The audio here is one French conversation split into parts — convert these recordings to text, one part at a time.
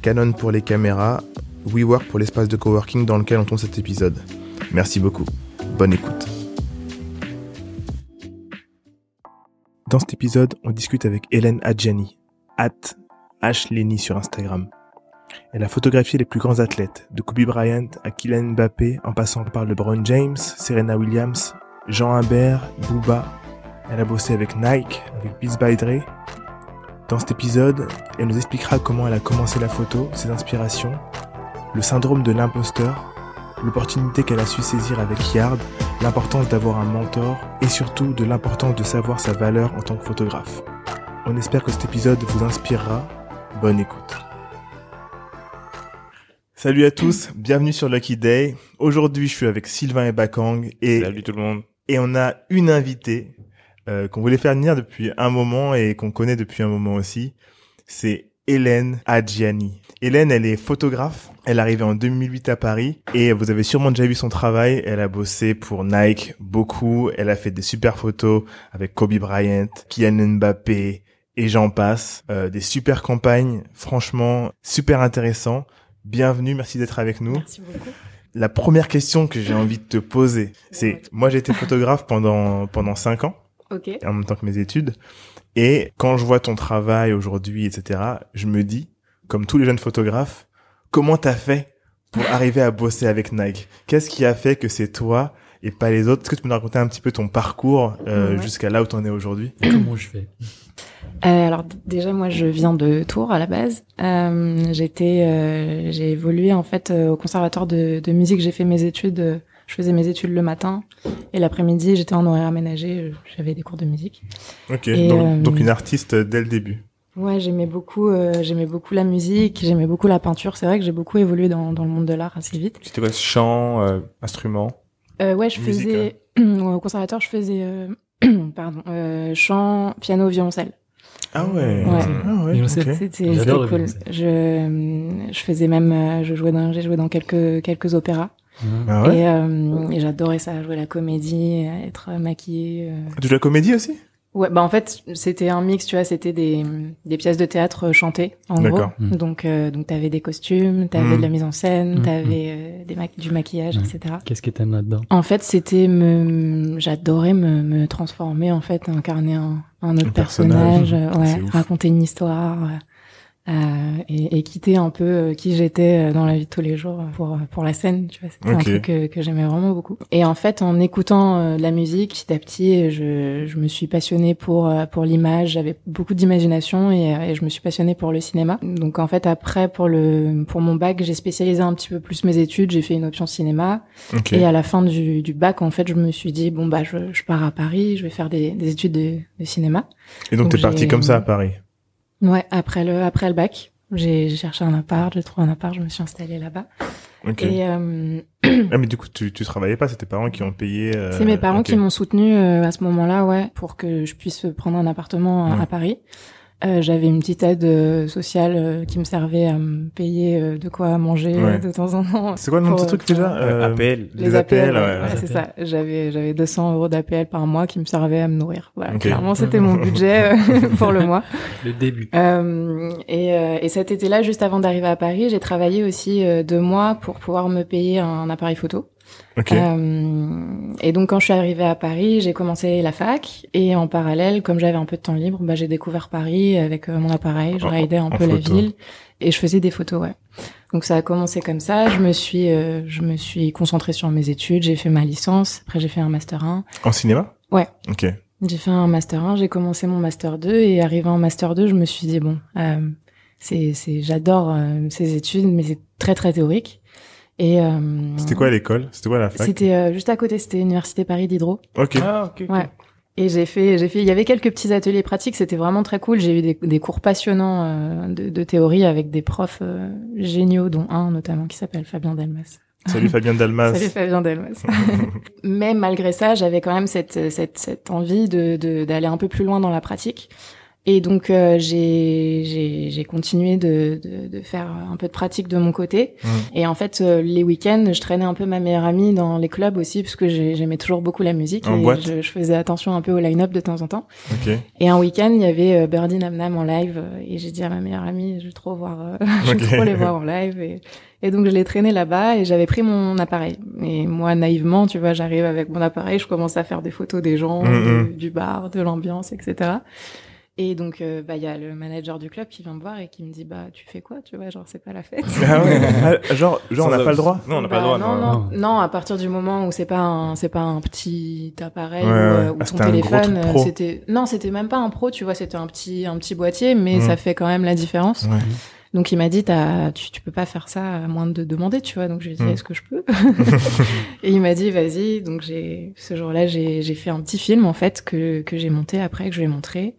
Canon pour les caméras, WeWork pour l'espace de coworking dans lequel on tourne cet épisode. Merci beaucoup. Bonne écoute. Dans cet épisode, on discute avec Hélène Adjani, at Ashleni sur Instagram. Elle a photographié les plus grands athlètes, de Kobe Bryant à Kylian Mbappé, en passant par LeBron James, Serena Williams, Jean Humbert, Booba. Elle a bossé avec Nike, avec Beats by Dre, dans cet épisode, elle nous expliquera comment elle a commencé la photo, ses inspirations, le syndrome de l'imposteur, l'opportunité qu'elle a su saisir avec Yard, l'importance d'avoir un mentor et surtout de l'importance de savoir sa valeur en tant que photographe. On espère que cet épisode vous inspirera. Bonne écoute. Salut à tous, bienvenue sur Lucky Day. Aujourd'hui, je suis avec Sylvain et Bakang et Salut tout le monde. et on a une invitée euh, qu'on voulait faire venir depuis un moment et qu'on connaît depuis un moment aussi. C'est Hélène Adjiani. Hélène, elle est photographe. Elle est arrivée en 2008 à Paris et vous avez sûrement déjà vu son travail. Elle a bossé pour Nike beaucoup. Elle a fait des super photos avec Kobe Bryant, Kylian Mbappé et j'en passe. Euh, des super campagnes. Franchement, super intéressant. Bienvenue. Merci d'être avec nous. Merci beaucoup. La première question que j'ai envie de te poser, c'est, moi j'ai été photographe pendant, pendant cinq ans Ok. en même temps que mes études. Et quand je vois ton travail aujourd'hui, etc., je me dis, comme tous les jeunes photographes, comment t'as fait pour arriver à bosser avec Nike? Qu'est-ce qui a fait que c'est toi et pas les autres? Est-ce que tu peux nous raconter un petit peu ton parcours euh, Ouais. jusqu'à là où t'en es aujourd'hui? Comment je fais? Euh, alors déjà moi je viens de Tours à la base. Euh, j'étais, euh, j'ai évolué en fait euh, au conservatoire de, de musique. J'ai fait mes études. Je faisais mes études le matin et l'après-midi j'étais en horaire aménagé. J'avais des cours de musique. Ok, Et, donc, euh, donc une artiste dès le début. Ouais, j'aimais beaucoup, euh, j'aimais beaucoup la musique, j'aimais beaucoup la peinture. C'est vrai que j'ai beaucoup évolué dans, dans le monde de l'art assez vite. C'était quoi chant, euh, instrument? Euh, ouais, je Musique, faisais au conservatoire, je faisais euh, pardon, euh, chant, piano, violoncelle. Ah ouais. Ouais. Ah ouais. C'était cool. Je, je faisais même, je jouais dans, j'ai joué dans quelques quelques opéras Ah ouais. et, euh, et j'adorais ça, jouer la comédie, être maquillée. euh. Tu joues la comédie aussi? Ouais, bah en fait c'était un mix, tu vois, c'était des des pièces de théâtre chantées en gros. D'accord. Mm. Donc euh, donc t'avais des costumes, t'avais de la mise en scène, Mm, t'avais euh, des ma- du maquillage, etc. Qu'est-ce que t'aimes là-dedans? En fait, c'était me, j'adorais me, me transformer, en fait, incarner un, un autre Un personnage. personnage, C'est ouais, raconter une histoire, euh, et, et quitter un peu euh, qui j'étais euh, dans la vie de tous les jours pour pour la scène, tu vois. C'était un truc que, que j'aimais vraiment beaucoup. Et en fait, en écoutant euh, de la musique, petit à petit, je, je me suis passionnée pour euh, pour l'image. J'avais beaucoup d'imagination et, euh, et je me suis passionnée pour le cinéma. Donc en fait, après pour le pour mon bac, j'ai spécialisé un petit peu plus mes études. J'ai fait une option cinéma. Et à la fin du, du bac, en fait, je me suis dit bon bah je, je pars à Paris, je vais faire des, des études de, de cinéma. Et donc donc t'es parti comme ça à Paris. Ouais, après le après le bac, j'ai cherché un appart, j'ai trouvé un appart, je me suis installée là-bas. Ok. Et euh, Ah mais du coup tu tu travaillais pas, c'est tes parents qui ont payé. euh, c'est mes parents qui m'ont soutenu à ce moment-là, ouais, pour que je puisse prendre un appartement Ouais. à Paris. Euh, J'avais une petite aide euh, sociale euh, qui me servait à me payer euh, de quoi manger Ouais. euh, de temps en temps. C'est quoi le nom de ce truc déjà Euh, APL. Les APL, ouais, ouais. c'est ça. J'avais j'avais 200 euros d'APL par mois qui me servaient à me nourrir. Voilà, clairement c'était mon budget euh, pour le mois. Le début. Euh, et, euh, et cet été-là, juste avant d'arriver à Paris, j'ai travaillé aussi euh, deux mois pour pouvoir me payer un appareil photo. Euh, et donc quand je suis arrivée à Paris, j'ai commencé la fac. Et en parallèle, comme j'avais un peu de temps libre, bah, j'ai découvert Paris avec euh, mon appareil, je raidais un en peu la ville. Et je faisais des photos, ouais. Donc ça a commencé comme ça, je me suis euh, je me suis concentrée sur mes études, j'ai fait ma licence, après j'ai fait un master 1. En cinéma? Ouais. Ok. J'ai fait un master 1, j'ai commencé mon master 2 et arrivé en master 2, je me suis dit bon, euh, c'est c'est j'adore ces études mais c'est très très théorique. Et euh, C'était quoi l'école? C'était quoi la fac? C'était euh, juste à côté, c'était Université Paris d'Hydro. Ok. Ah, ok. ok. Ouais. Et j'ai fait, j'ai fait, il y avait quelques petits ateliers pratiques, c'était vraiment très cool. J'ai eu des, des cours passionnants euh, de, de, théorie avec des profs euh, géniaux, dont un notamment qui s'appelle Fabien Delmas. Salut Fabien Delmas. Salut Fabien Delmas. Mais malgré ça, j'avais quand même cette, cette, cette envie de, d'aller un peu plus loin dans la pratique. Et donc euh, j'ai j'ai continué de, de, de, faire un peu de pratique de mon côté. Mmh. Et en fait, euh, les week-ends, je traînais un peu ma meilleure amie dans les clubs aussi, parce que j'aimais toujours beaucoup la musique. En et boîte je, je, faisais attention un peu au line-up de temps en temps. Ok. Et un week-end, il y avait euh, Birdie Nam Nam en live. euh, Et j'ai dit à ma meilleure amie, je veux trop voir, euh, je veux trop les voir en live. Et, et donc je l'ai traîné là-bas et j'avais pris mon appareil. Et moi, naïvement, tu vois, j'arrive avec mon appareil, je commence à faire des photos des gens, Mhm. du, du bar, de l'ambiance, etc. Et donc, euh, bah, il y a le manager du club qui vient me voir et qui me dit, bah, tu fais quoi, tu vois, genre, c'est pas la fête. Ah ouais. Ah, genre, genre, on n'a pas le droit. Non, on n'a pas le Bah, droit. Non, non. non, non, à partir du moment où c'est pas un, c'est pas un petit appareil Ouais, ou, euh, ouais. ou Ah, ton c'était un gros téléphone, euh, c'était, non, c'était même pas un pro, tu vois, c'était un petit, un petit boîtier, mais Mm. ça fait quand même la différence. Ouais. Donc il m'a dit, tu, tu peux pas faire ça à moins de demander, tu vois. Donc je lui ai dit, Mm. est-ce que je peux Et il m'a dit, vas-y. Donc j'ai, ce jour-là, j'ai, j'ai fait un petit film en fait que que j'ai monté après, que je lui ai montré.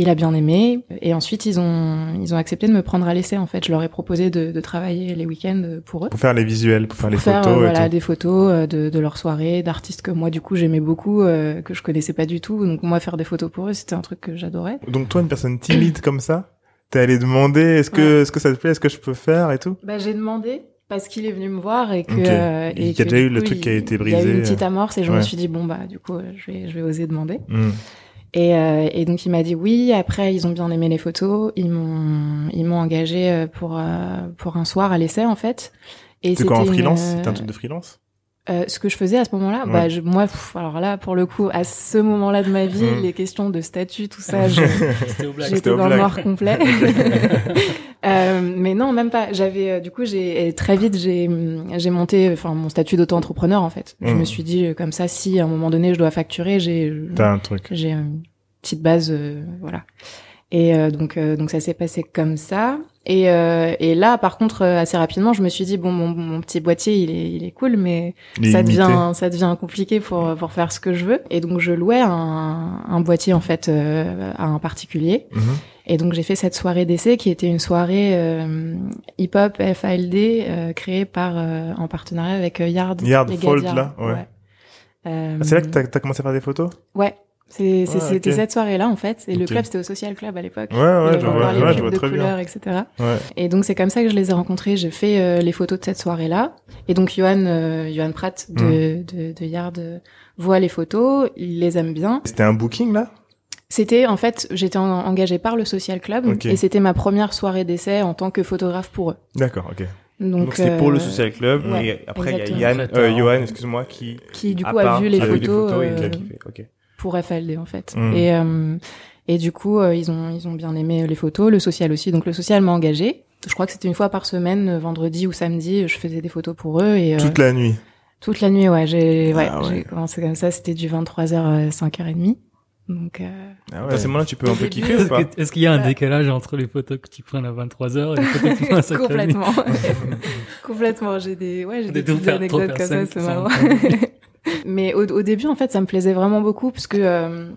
Il a bien aimé. Et ensuite ils ont ils ont accepté de me prendre à l'essai en fait. Je leur ai proposé de, de travailler les week-ends pour eux Pour faire les visuels, pour faire les faire photos euh, et voilà tout. des photos euh, de, de leur soirée d'artistes que moi du coup j'aimais beaucoup euh, que je connaissais pas du tout donc moi faire des photos pour eux c'était un truc que j'adorais Donc toi, une personne timide comme ça, t'es allé demander, est-ce que, est-ce que ça te plaît, est-ce que je peux faire et tout? Bah j'ai demandé parce qu'il est venu me voir et que euh, Il y a que, déjà eu le truc il- qui a été il y a eu brisé, une petite amorce et je ouais. me suis dit bon bah du coup je vais je vais oser demander Hmm. Et euh, et donc il m'a dit oui. Après ils ont bien aimé les photos. Ils m'ont ils m'ont engagé euh, pour euh, pour un soir à l'essai en fait. Et C'était quoi en une, freelance? Euh, C'était un truc de freelance? Euh, ce que je faisais à ce moment-là, Ouais. bah je, moi, pff, alors là, pour le coup, à ce moment-là de ma vie, Mm. les questions de statut, tout ça, j'étais dans le noir complet. Euh, mais non, même pas. J'avais, euh, du coup, j'ai très vite, j'ai, j'ai monté, enfin, mon statut d'auto-entrepreneur en fait. Je Mm. me suis dit, euh, comme ça, si à un moment donné, je dois facturer, j'ai, T'as un truc. j'ai une petite base, euh, voilà. Et euh, donc, euh, donc ça s'est passé comme ça. Et, euh, et là, par contre, euh, assez rapidement, je me suis dit bon, mon, mon petit boîtier, il est, il est cool, mais Il ça devient, ça devient compliqué pour pour faire ce que je veux. Et donc, je louais un, un boîtier en fait euh, à un particulier. Mhm. Et donc, j'ai fait cette soirée d'essai qui était une soirée euh, hip-hop FALD euh, créée par euh, en partenariat avec Yard. Yard, Fold, là, ouais. Euh, Ah, c'est là que t'as as commencé à faire des photos? Ouais. C'est, c'est- Ah, c'était ok. cette soirée-là, en fait. Et le club, c'était au Social Club à l'époque. Ouais, ouais, je vois, parlait ouais, de je vois de très bien. couleurs, etc. Ouais. Et donc, c'est comme ça que je les ai rencontrés. J'ai fait euh, les photos de cette soirée-là. Et donc, Johan, euh, Johan Pratt de, Mm. de, de Yard euh, voit les photos. Il les aime bien. C'était un booking, là? C'était, en fait, j'étais en- engagée par le Social Club. Ok. Et c'était ma première soirée d'essai en tant que photographe pour eux. D'accord, ok. Donc, Donc c'était pour le euh, Social Club, ouais, et après il y a. Yann, euh, Johan, excuse-moi, qui Qui, du coup, a part, vu les qui a photos, et euh, qui a kiffé. Ok. Pour FLD en fait. Mm. Et euh, et du coup euh, ils ont ils ont bien aimé les photos, le social aussi. Donc le social m'a engagé. Je crois que c'était une fois par semaine, euh, vendredi ou samedi, je faisais des photos pour eux et euh, Toute la nuit. toute la nuit ouais, j'ai ouais, Ah ouais. j'ai commencé comme ça, c'était du 23h à 5h30. Donc euh, Ah À ce moment-là, tu peux un peu kiffer ou Est-ce pas est-ce qu'il y a un décalage entre les photos que tu prends à 23h et les photos que tu prends à 5h complètement complètement, j'ai des ouais, j'ai des, Des petites trois anecdotes comme ça, c'est marrant. Mais au, au début, en fait, ça me plaisait vraiment beaucoup parce que euh,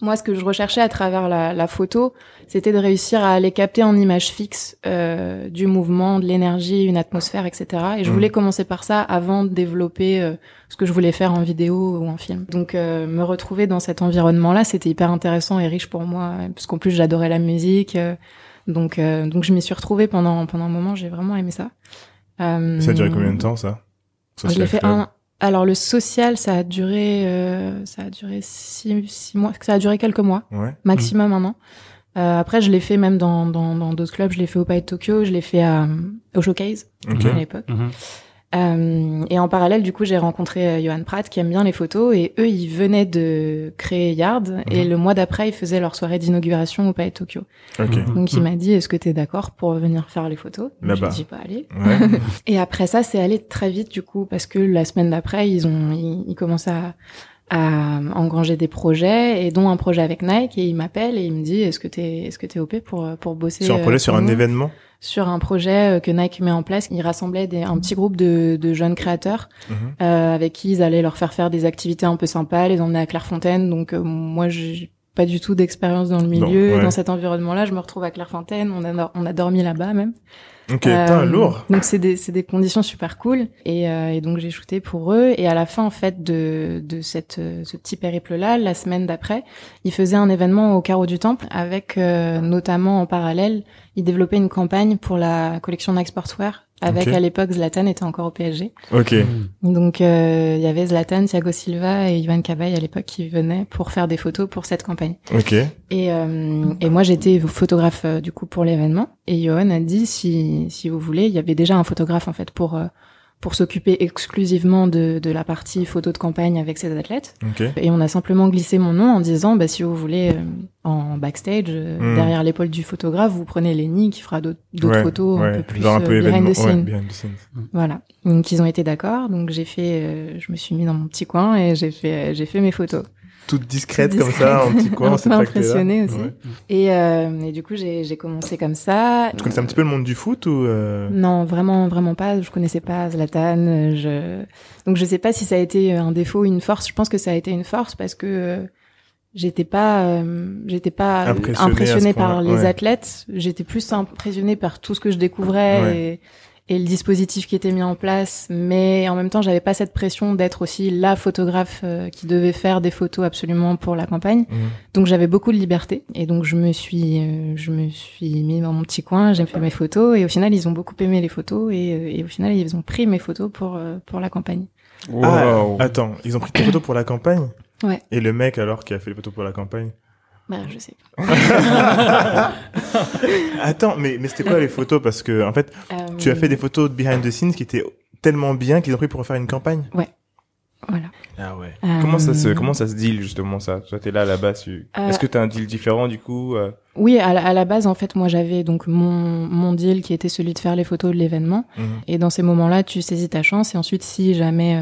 moi, ce que je recherchais à travers la, la photo, c'était de réussir à aller capter en image fixe euh, du mouvement, de l'énergie, une atmosphère, etc. Et je Mhm. voulais commencer par ça avant de développer euh, ce que je voulais faire en vidéo ou en film. Donc, euh, me retrouver dans cet environnement-là, c'était hyper intéressant et riche pour moi, parce qu'en plus, j'adorais la musique. euh, donc, euh, donc, je m'y suis retrouvée pendant pendant un moment. J'ai vraiment aimé ça. Euh, Ça a duré combien de temps, ça? Je l'ai fait un. Alors le social, ça a duré, euh, ça a duré six, six mois. Ça a duré quelques mois, Ouais. maximum un an. Euh, après, je l'ai fait même dans dans dans d'autres clubs. Je l'ai fait au Palais de Tokyo, je l'ai fait à, au Showcase Ok. à l'époque. Euh, et en parallèle, du coup, j'ai rencontré euh, Johan Pratt qui aime bien les photos et eux, ils venaient de créer Yard et Mhm. le mois d'après, ils faisaient leur soirée d'inauguration au Palais de Tokyo. Ok. Mhm. Donc il m'a dit, est-ce que t'es d'accord pour venir faire les photos? J'ai dit, bah allez. Ouais. Et après ça, c'est allé très vite du coup parce que la semaine d'après, ils ont ils, ils commençaient à, à engranger des projets et dont un projet avec Nike et il m'appelle et il me dit est-ce que t'es est-ce que t'es op pour pour bosser Sur un projet, euh, sur pour un événement? Sur un projet euh, que Nike met en place il rassemblait des, un petit groupe de, de jeunes créateurs Mhm. euh, avec qui ils allaient leur faire faire des activités un peu sympas les emmener à Clairefontaine donc euh, moi j'ai pas du tout d'expérience dans le milieu ouais. dans cet environnement-là. Je me retrouve à Clairefontaine on a on a dormi là-bas même. Ok, euh, putain, lourd. Donc c'est des c'est des conditions super cool. Et, euh, et donc j'ai shooté pour eux. Et à la fin en fait de de cette ce petit périple là la semaine d'après ils faisaient un événement au carreau du temple avec euh, notamment en parallèle ils développaient une campagne pour la collection Nike Sportswear avec Ok. à l'époque Zlatan était encore au PSG Ok. donc euh, il y avait Zlatan Thiago Silva et Ivan Cabay à l'époque qui venaient pour faire des photos pour cette campagne Ok. et, euh, et moi, j'étais photographe euh, du coup pour l'événement. Et Johan a dit si si vous voulez, il y avait déjà un photographe en fait pour euh, pour s'occuper exclusivement de de la partie photo de campagne avec ses athlètes. Ok. Et on a simplement glissé mon nom en disant bah si vous voulez euh, en backstage euh, Hmm. derrière l'épaule du photographe, vous prenez Lenny qui fera d'autres d'autres Ouais, photos un ouais, peu plus genre un euh, behind the Ouais, scene. behind the scenes. Voilà. Donc ils ont été d'accord. Donc j'ai fait, euh, je me suis mis dans mon petit coin et j'ai fait, euh, j'ai fait mes photos. Toute discrète, Toute comme ça, en petit coin, peu pas impressionnée aussi. Ouais. Et, euh, et du coup j'ai, commencé comme ça. Tu connaissais un petit peu le monde du foot ou euh... Non, vraiment, vraiment pas. Je connaissais pas Zlatan. euh, Je donc je sais pas si ça a été un défaut ou une force. Je pense que ça a été une force parce que euh, j'étais pas, euh, j'étais pas Impressionnée par les ouais. athlètes. J'étais plus impressionnée par tout ce que je découvrais Ouais. Et, le dispositif qui était mis en place. Mais en même temps, j'avais pas cette pression d'être aussi la photographe euh, qui devait faire des photos absolument pour la campagne. Mhm. Donc j'avais beaucoup de liberté et donc je me suis euh, je me suis mis dans mon petit coin, j'ai fait mes photos et au final ils ont beaucoup aimé les photos et, euh, et au final ils ont pris mes photos pour euh, pour la campagne. Ah, Wow. attends, ils ont pris tes photos pour la campagne? Ouais. Et le mec alors qui a fait les photos pour la campagne? Bah je sais. Attends, mais, mais c'était quoi les photos? Parce que, en fait, tu as fait des photos de behind the scenes qui étaient tellement bien qu'ils ont pris pour faire une campagne? Voilà. Ah ouais. Euh, Comment ça se comment ça se deal justement ça? Toi t'es là là-bas. Tu... Euh, Est-ce que t'as un deal différent du coup euh, Oui, à la, à la base en fait moi j'avais donc mon mon deal qui était celui de faire les photos de l'événement Mhm. et dans ces moments-là tu saisis ta chance et ensuite si jamais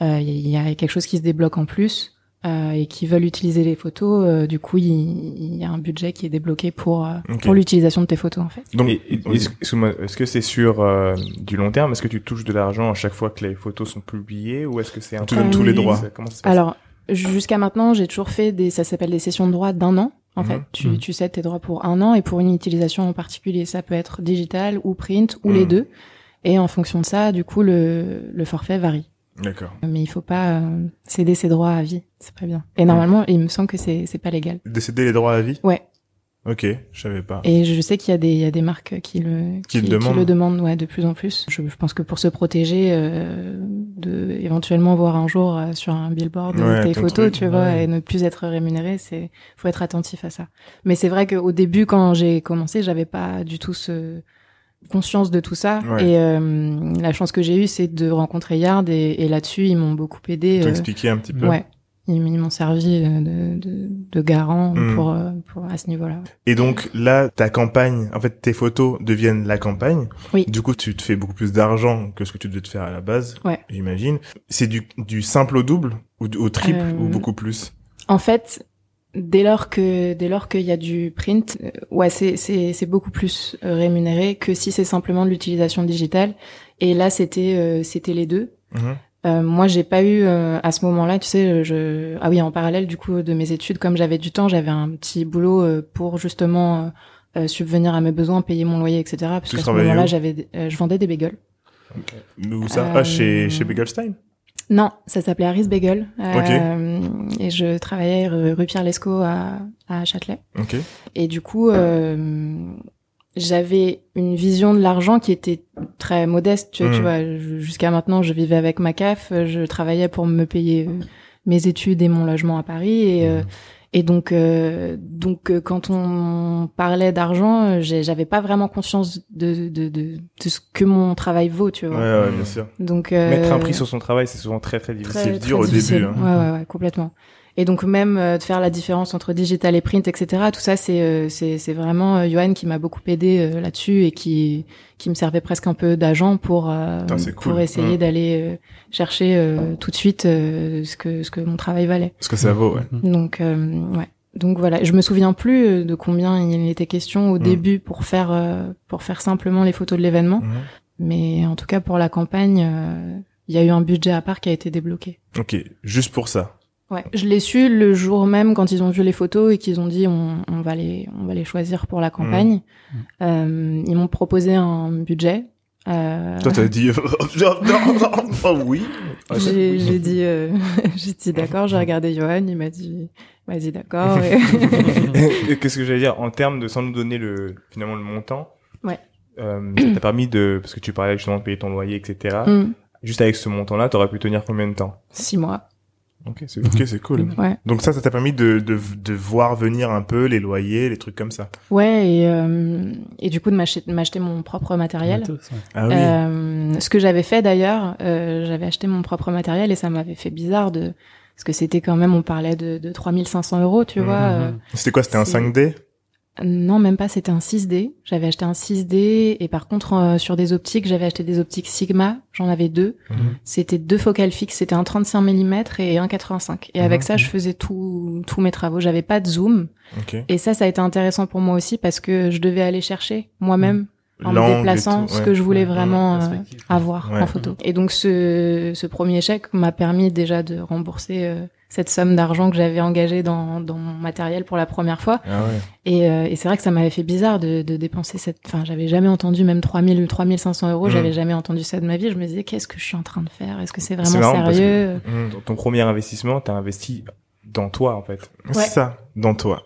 il euh, euh, y, y a quelque chose qui se débloque en plus euh, et qui veulent utiliser les photos, euh, du coup il il y, a un budget qui est débloqué pour euh, pour l'utilisation de tes photos en fait. Donc, est-ce que c'est sur euh, du long terme? Est-ce que tu touches de l'argent à chaque fois que les photos sont publiées ou est-ce que c'est un donne tous les droits. Comment ça se passe? Alors, jusqu'à maintenant, j'ai toujours fait des, ça s'appelle des sessions de droit d'un an. En Mhm. fait, tu, Mhm. tu cèdes tes droits pour un an et pour une utilisation en particulier. Ça peut être digital ou print ou les Mhm. deux. Et en fonction de ça, du coup, le, le forfait varie. D'accord. Mais il faut pas euh, céder ses droits à vie. C'est pas bien. Et normalement, il me semble que c'est, c'est pas légal. De céder les droits à vie? Ouais. Ok, je savais pas. Et je sais qu'il y a des, il y a des marques qui le, Qui le demandent. demandent, ouais, de plus en plus. Je, je pense que pour se protéger, euh, de éventuellement voir un jour euh, sur un billboard Ouais, tes photos, truc, tu vois, et ne plus être rémunéré, c'est, faut être attentif à ça. Mais c'est vrai qu'au début, quand j'ai commencé, j'avais pas du tout ce conscience de tout ça. Ouais. Et euh, la chance que j'ai eue, c'est de rencontrer Yard, et, et là-dessus, ils m'ont beaucoup aidé. Tu euh, expliquer un petit peu ouais. Ils ils m'ont servi euh, de, de, de garant Mm. pour, euh, pour à ce niveau-là. Et donc là, ta campagne, en fait, tes photos deviennent la campagne. Oui. Du coup, tu te fais beaucoup plus d'argent que ce que tu devais te faire à la base. Ouais. J'imagine. C'est du, du simple au double ou au triple Euh, ou beaucoup plus? En fait, dès lors que dès lors qu'il y a du print, euh, ouais, c'est c'est c'est beaucoup plus euh, rémunéré que si c'est simplement de l'utilisation digitale. Et là, c'était euh, c'était les deux. Mhm. Euh, moi, j'ai pas eu euh, à ce moment-là, tu sais, je ah oui, en parallèle du coup de mes études, comme j'avais du temps, j'avais un petit boulot euh, pour justement subvenir à mes besoins, payer mon loyer, etc. Parce qu'à ce moment-là, j'avais euh, je vendais des bagels. Où ça? Ah, chez, chez Begelstein? Non, ça s'appelait Harris Bagel. Euh, Et je travaillais rue Pierre Lescot à, à Châtelet. Et du coup, euh, j'avais une vision de l'argent qui était très modeste. Tu, vois, Mm. tu vois, je- jusqu'à maintenant, je vivais avec ma CAF, je travaillais pour me payer mes études et mon logement à Paris. Et, euh, et donc, euh, donc euh, quand on parlait d'argent, euh, j'avais pas vraiment conscience de, de, de, de ce que mon travail vaut, tu vois. ouais, bien sûr. Donc, euh, Mettre un prix sur son travail, c'est souvent très très très, difficile. c'est dur très au début, hein. Ouais, ouais, ouais, complètement. Et donc même euh, de faire la différence entre digital et print, etc. Tout ça, c'est euh, c'est c'est vraiment euh, Johan qui m'a beaucoup aidé euh, là-dessus et qui qui me servait presque un peu d'agent pour euh, Putain, pour cool. essayer Ouais. d'aller euh, chercher euh, tout de suite euh, ce que ce que mon travail valait. Ce que ça vaut, ouais. Donc euh, ouais. Donc voilà, je me souviens plus de combien il était question au Mm. début pour faire euh, pour faire simplement les photos de l'événement, Mhm. mais en tout cas pour la campagne, euh, il y a eu un budget à part qui a été débloqué. Ok, juste pour ça. Ouais, je l'ai su le jour même quand ils ont vu les photos et qu'ils ont dit on, on va les on va les choisir pour la campagne. Mhm. Euh, ils m'ont proposé un budget. Euh, Toi, t'as dit, oh oui. Ah, j'ai j'ai dit euh, j'ai dit d'accord. J'ai regardé Johan, il m'a dit il m'a dit d'accord. et- Et Qu'est-ce que j'allais dire en termes de sans nous donner le finalement le montant Ouais. Euh, ça t'a permis de parce que tu parlais justement de payer ton loyer etc. Mm, Juste avec ce montant-là, t'aurais pu tenir combien de temps? Six mois. Ok, c'est Ok, c'est cool. Ouais. Donc ça, ça t'a permis de, de, de voir venir un peu les loyers, les trucs comme ça. Ouais et euh, et du coup de m'acheter mon propre matériel. Matos, ouais. Ah oui. Euh, ce que j'avais fait d'ailleurs, euh, j'avais acheté mon propre matériel et ça m'avait fait bizarre de parce que c'était quand même on parlait de, de 3500 euros, tu Mhm. vois. euh, C'était quoi C'était un c'est- 5D Non, même pas, c'était un 6D. J'avais acheté un 6D et par contre euh, sur des optiques, j'avais acheté des optiques Sigma, j'en avais deux. Mhm. C'était deux focales fixes, c'était un 35 mm et un 85. Et avec Mhm. ça, je faisais tout tous mes travaux, j'avais pas de zoom et ça ça a été intéressant pour moi aussi parce que je devais aller chercher moi-même en me déplaçant tout, ce ouais. que je voulais Ouais, vraiment euh, avoir Ouais. en photo. Et donc ce, ce premier chèque m'a permis déjà de rembourser euh, cette somme d'argent que j'avais engagée dans, dans mon matériel pour la première fois. Ah ouais. Et, euh, et c'est vrai que ça m'avait fait bizarre de, de dépenser cette... Enfin, j'avais jamais entendu même 3000 ou 3500 euros, j'avais jamais entendu ça de ma vie. Je me disais, qu'est-ce que je suis en train de faire? Est-ce que c'est vraiment marrant sérieux? Dans ton premier investissement, t'as investi dans toi en fait. C'est Ouais. ça, dans toi.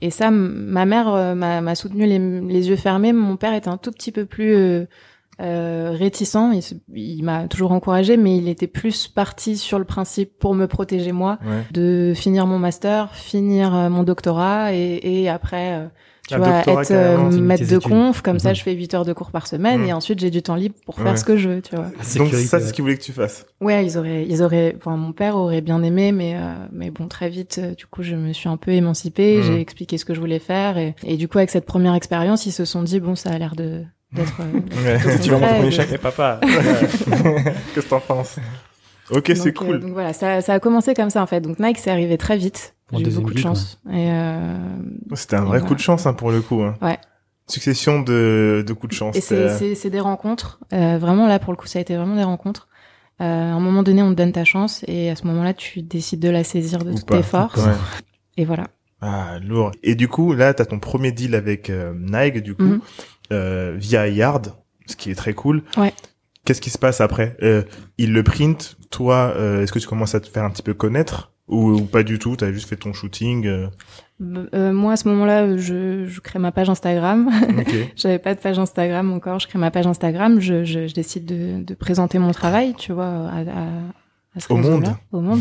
Et ça, ma mère euh, m'a m'a soutenu les, les yeux fermés. Mon père était un tout petit peu plus euh, euh, réticent. Il, m'a toujours encouragé, mais il était plus parti sur le principe pour me protéger moi, Ouais. de finir mon master, finir mon doctorat et, et après, tu Un vois, doctorat, être euh, maître de conf. Comme ça, Mhm. je fais 8 heures de cours par semaine Mhm. et ensuite j'ai du temps libre pour faire Ouais. ce que je veux, tu vois. Donc Sécurité, ça, c'est ouais. ce qu'ils voulaient que tu fasses. Ouais, ils auraient, ils auraient, enfin, mon père aurait bien aimé, mais, euh, mais bon, très vite, euh, du coup, je me suis un peu émancipée, Mhm. j'ai expliqué ce que je voulais faire, et, et du coup, avec cette première expérience, ils se sont dit, bon, ça a l'air de, d'être, euh, Ouais. tu vas mon de- chèque, mais papa. Qu'est-ce que t'en penses? Ok, c'est donc, euh, cool. donc voilà, ça, ça a commencé comme ça, en fait. Donc Nike, c'est arrivé très vite. Pour J'ai eu beaucoup de chance. Et, euh, C'était un vrai coup de chance hein, pour le coup. Hein. Ouais. Succession de, de coups de chance. et c'est, euh, c'est, c'est des rencontres. Euh, vraiment, là, pour le coup, ça a été vraiment des rencontres. Euh, à un moment donné, on te donne ta chance, et à ce moment-là, tu décides de la saisir de ou toutes pas. tes forces. Ouais. Et voilà. Ah, lourd. Et du coup, là, t'as ton premier deal avec euh, Nike, du coup, Mhm. euh, via Yard, ce qui est très cool. Ouais. Qu'est-ce qui se passe après? Euh, Il le print. Toi, euh, est-ce que tu commences à te faire un petit peu connaître? Ou, ou pas du tout T'as juste fait ton shooting. euh, Euh, moi, à ce moment-là, je, je crée ma page Instagram. Ok. J'avais pas de page Instagram encore. Je crée ma page Instagram. Je, je, je décide de, de présenter mon travail, tu vois, à, à, à ce Au monde. Au monde.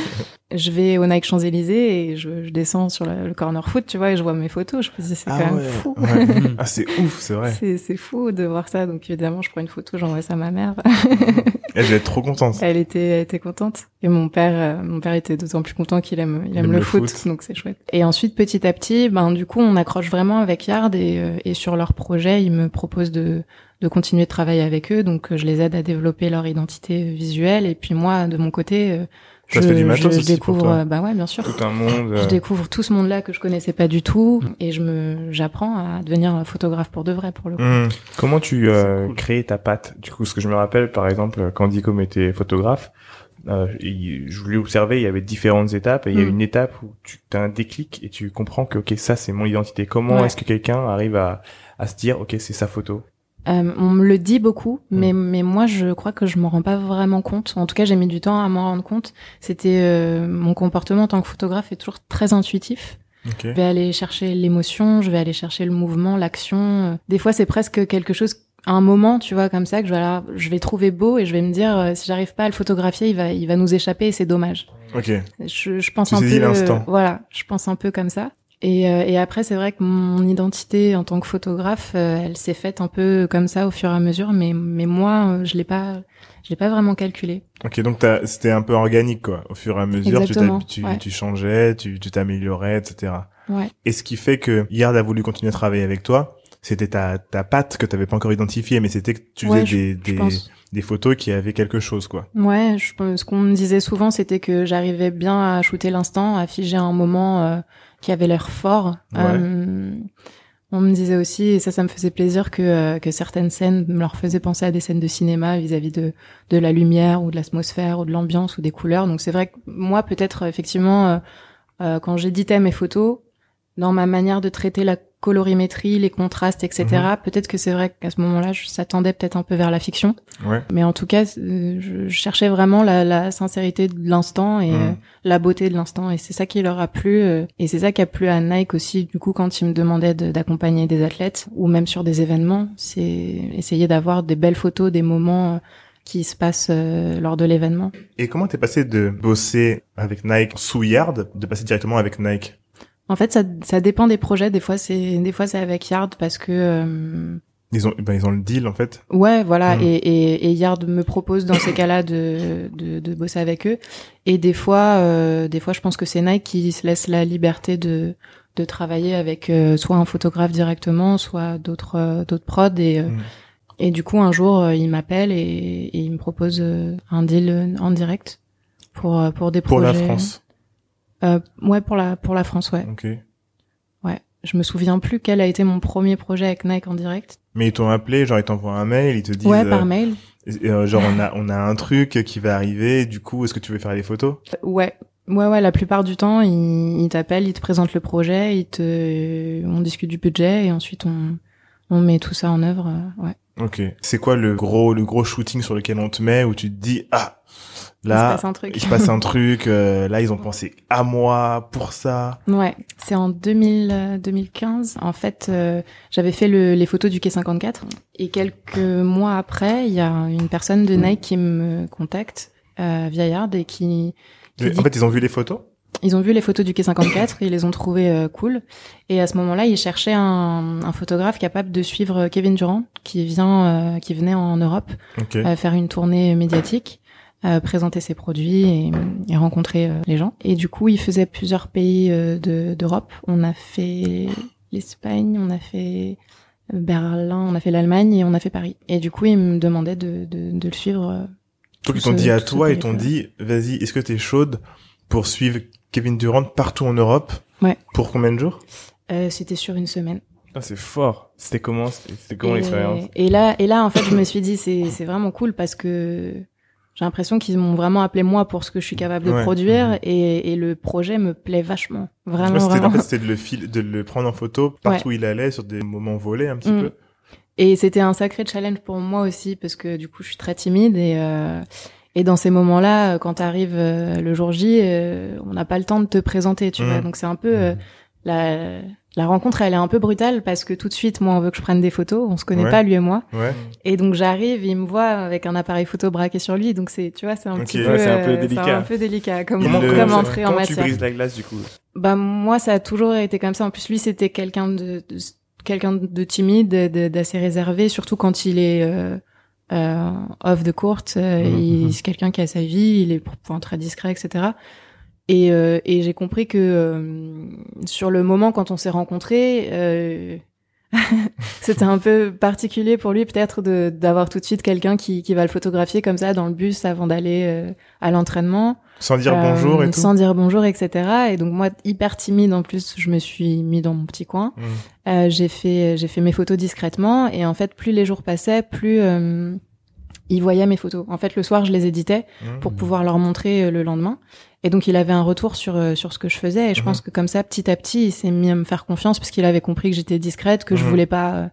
je vais au Nike Champs-Élysées et je, je descends sur le, le corner foot, tu vois, et je vois mes photos. Je me dis, c'est Ah quand ouais. même fou. ouais. Ah, c'est ouf, c'est vrai. C'est, c'est fou de voir ça. Donc évidemment, je prends une photo, j'envoie ça à ma mère. Elle être trop contente. Elle était, elle était contente. Et mon père, euh, mon père était d'autant plus content qu'il aime, il aime le, foot, donc c'est chouette. Et ensuite, petit à petit, ben du coup, on accroche vraiment avec Yard et, euh, et sur leur projet, ils me proposent de de continuer de travailler avec eux. Donc, euh, je les aide à développer leur identité visuelle. Et puis moi, de mon côté, euh, Ça je, fait du matos je aussi pour découvre, toi. euh, bah ouais, bien sûr. Tout un monde. Je euh, découvre tout ce monde-là que je connaissais pas du tout et je me, j'apprends à devenir photographe pour de vrai, pour le coup. Mhm. Comment tu euh, cool. crées ta patte Du coup, ce que je me rappelle, par exemple, quand Dicom était photographe, euh, il- je voulais observer, il y avait différentes étapes, et il y a Mm. une étape où tu as un déclic et tu comprends que ok, ça c'est mon identité. Comment Ouais. est-ce que quelqu'un arrive à, à se dire ok, c'est sa photo? Euh, on me le dit beaucoup, mais mais moi je crois que je m'en rends pas vraiment compte. En tout cas, j'ai mis du temps à m'en rendre compte. C'était euh, mon comportement en tant que photographe est toujours très intuitif. Ok. Je vais aller chercher l'émotion, je vais aller chercher le mouvement, l'action. Euh, Des fois, c'est presque quelque chose un moment, tu vois, comme ça que je vais alors, je vais trouver beau et je vais me dire euh, si j'arrive pas à le photographier, il va il va nous échapper et c'est dommage. Ok. Je, je pense Tu un peu l'instant. voilà, je pense un peu comme ça. Et, euh, et après, c'est vrai que mon identité en tant que photographe, euh, elle s'est faite un peu comme ça au fur et à mesure, mais mais moi, euh, je l'ai pas, je l'ai pas vraiment calculé. Ok, donc c'était un peu organique, quoi. Au fur et à mesure, tu, Exactement, tu, ouais. tu changeais, tu tu t'améliorais, etc. Ouais. Et ce qui fait que Yard a voulu continuer à travailler avec toi, c'était ta, ta patte que t'avais pas encore identifiée, mais c'était que tu faisais des, Je des, des photos qui avaient quelque chose, quoi. Ouais, je, pense- ce qu'on me disait souvent, c'était que j'arrivais bien à shooter l'instant, à figer un moment euh, qui avait l'air fort. Ouais. Euh, on me disait aussi, et ça, ça me faisait plaisir que euh, que certaines scènes me leur faisaient penser à des scènes de cinéma vis-à-vis de de la lumière ou de l'atmosphère ou de l'ambiance ou des couleurs. Donc c'est vrai que moi, peut-être effectivement, euh, euh, quand j'éditais mes photos, dans ma manière de traiter la colorimétrie, les contrastes, etc. Mhm. Peut-être que c'est vrai qu'à ce moment-là, je s'attendais peut-être un peu vers la fiction. Ouais. Mais en tout cas, euh, je cherchais vraiment la, la sincérité de l'instant et Mm. euh, la beauté de l'instant. Et c'est ça qui leur a plu. euh, et c'est ça qui a plu à Nike aussi, du coup, quand ils me demandaient de- d'accompagner des athlètes ou même sur des événements. C'est essayer d'avoir des belles photos, des moments qui se passent euh, lors de l'événement. Et comment t'es passé de bosser avec Nike sous Yard, de passer directement avec Nike? En fait, ça, ça dépend des projets. Des fois, c'est des fois c'est avec Yard parce que euh, Ils ont, ben, ils ont le deal, en fait. Ouais, voilà. Mm. Et, et, et Yard me propose dans ces cas-là de, de, de bosser avec eux. Et des fois, euh, des fois, je pense que c'est Nike qui se laisse la liberté de de travailler avec euh, soit un photographe directement, soit d'autres euh, d'autres prods. Et euh, Mm. et du coup, un jour, euh, il m'appelle et, et il me propose un deal en direct pour pour des Pour projets. la France. Euh, ouais, pour la pour la France, ouais. Ok. Ouais. Je me souviens plus quel a été mon premier projet avec Nike en direct. Mais ils t'ont appelé, genre ils t'envoient un mail, ils te disent, Ouais, euh, par mail. euh, genre on a on a un truc qui va arriver, du coup est-ce que tu veux faire les photos? Ouais. Ouais, ouais, la plupart du temps, ils, ils t'appellent, ils te présentent le projet, ils te, on discute du budget et ensuite on, on met tout ça en œuvre, euh, ouais. Ok. C'est quoi le gros le gros shooting sur lequel on te met où tu te dis ah Il se là passe un truc. il se passe un truc, euh, là ils ont pensé à moi pour ça. Ouais, c'est en 2000, euh, 2015. En fait, euh, j'avais fait le, les photos du quai 54 et quelques mois après, il y a une personne de Nike qui me contacte euh, via Yard et qui, qui Mais dit En fait ils ont vu les photos? Ils ont vu les photos du quai 54, ils les ont trouvées euh, cool. Et à ce moment-là, ils cherchaient un, un photographe capable de suivre Kevin Durant, qui vient, euh, qui venait en Europe Ok. euh, faire une tournée médiatique, euh, présenter ses produits et, et rencontrer euh, les gens. Et du coup, ils faisaient plusieurs pays euh, de- d'Europe. On a fait l'Espagne, on a fait Berlin, on a fait l'Allemagne et on a fait Paris. Et du coup, ils me demandaient de, de, de le suivre. euh, Donc ils t'ont dit à toi, ils t'ont dit vas-y, est-ce que t'es chaude pour suivre Kevin Durant partout en Europe Ouais. Pour combien de jours? Euh, C'était sur une semaine. Ah, c'est fort. C'était comment, c'était c'était comment et, l'expérience? et là, et là, en fait, je me suis dit, c'est, c'est vraiment cool parce que j'ai l'impression qu'ils m'ont vraiment appelé moi pour ce que je suis capable de Ouais. produire Mhm. et, et le projet me plaît vachement. Vraiment, c'était, en fait, de le fil, de le prendre en photo partout où il allait sur des moments volés un petit Mm. peu. Et c'était un sacré challenge pour moi aussi parce que du coup, je suis très timide et, euh, et dans ces moments-là, quand t'arrives euh, le jour J, euh, on n'a pas le temps de te présenter, tu vois. Donc c'est un peu euh, la, la rencontre, elle est un peu brutale parce que tout de suite, moi, on veut que je prenne des photos. On se connaît Ouais. pas lui et moi. Ouais. Et donc j'arrive, il me voit avec un appareil photo braqué sur lui, donc c'est, tu vois, c'est un Ok. petit Ouais, peu, c'est un peu euh, délicat. un peu délicat comme, Comment- comme en Comment tu matière. brises la glace du coup? Bah moi, ça a toujours été comme ça. En plus, lui, c'était quelqu'un de, de- quelqu'un de timide, de- d'assez réservé, surtout quand il est euh, euh, off the court. euh, Mhm. il- C'est quelqu'un qui a sa vie, il est enfin, très discret, etc. Et, euh, et j'ai compris que euh, sur le moment, quand on s'est rencontrés, euh, c'était un peu particulier pour lui peut-être de d'avoir tout de suite quelqu'un qui, qui va le photographier comme ça dans le bus avant d'aller euh, à l'entraînement. Sans dire Euh, bonjour et tout. Sans dire bonjour, etc. Et donc moi, hyper timide en plus, je me suis mis dans mon petit coin. Mm. Euh, j'ai fait j'ai fait mes photos discrètement et en fait, plus les jours passaient, plus euh, il voyait mes photos. En fait, le soir, je les éditais Mm. pour pouvoir leur montrer euh, le lendemain. Et donc, il avait un retour sur euh, sur ce que je faisais. Et je Mhm. pense que comme ça, petit à petit, il s'est mis à me faire confiance parce qu'il avait compris que j'étais discrète, que je Mhm. voulais pas euh,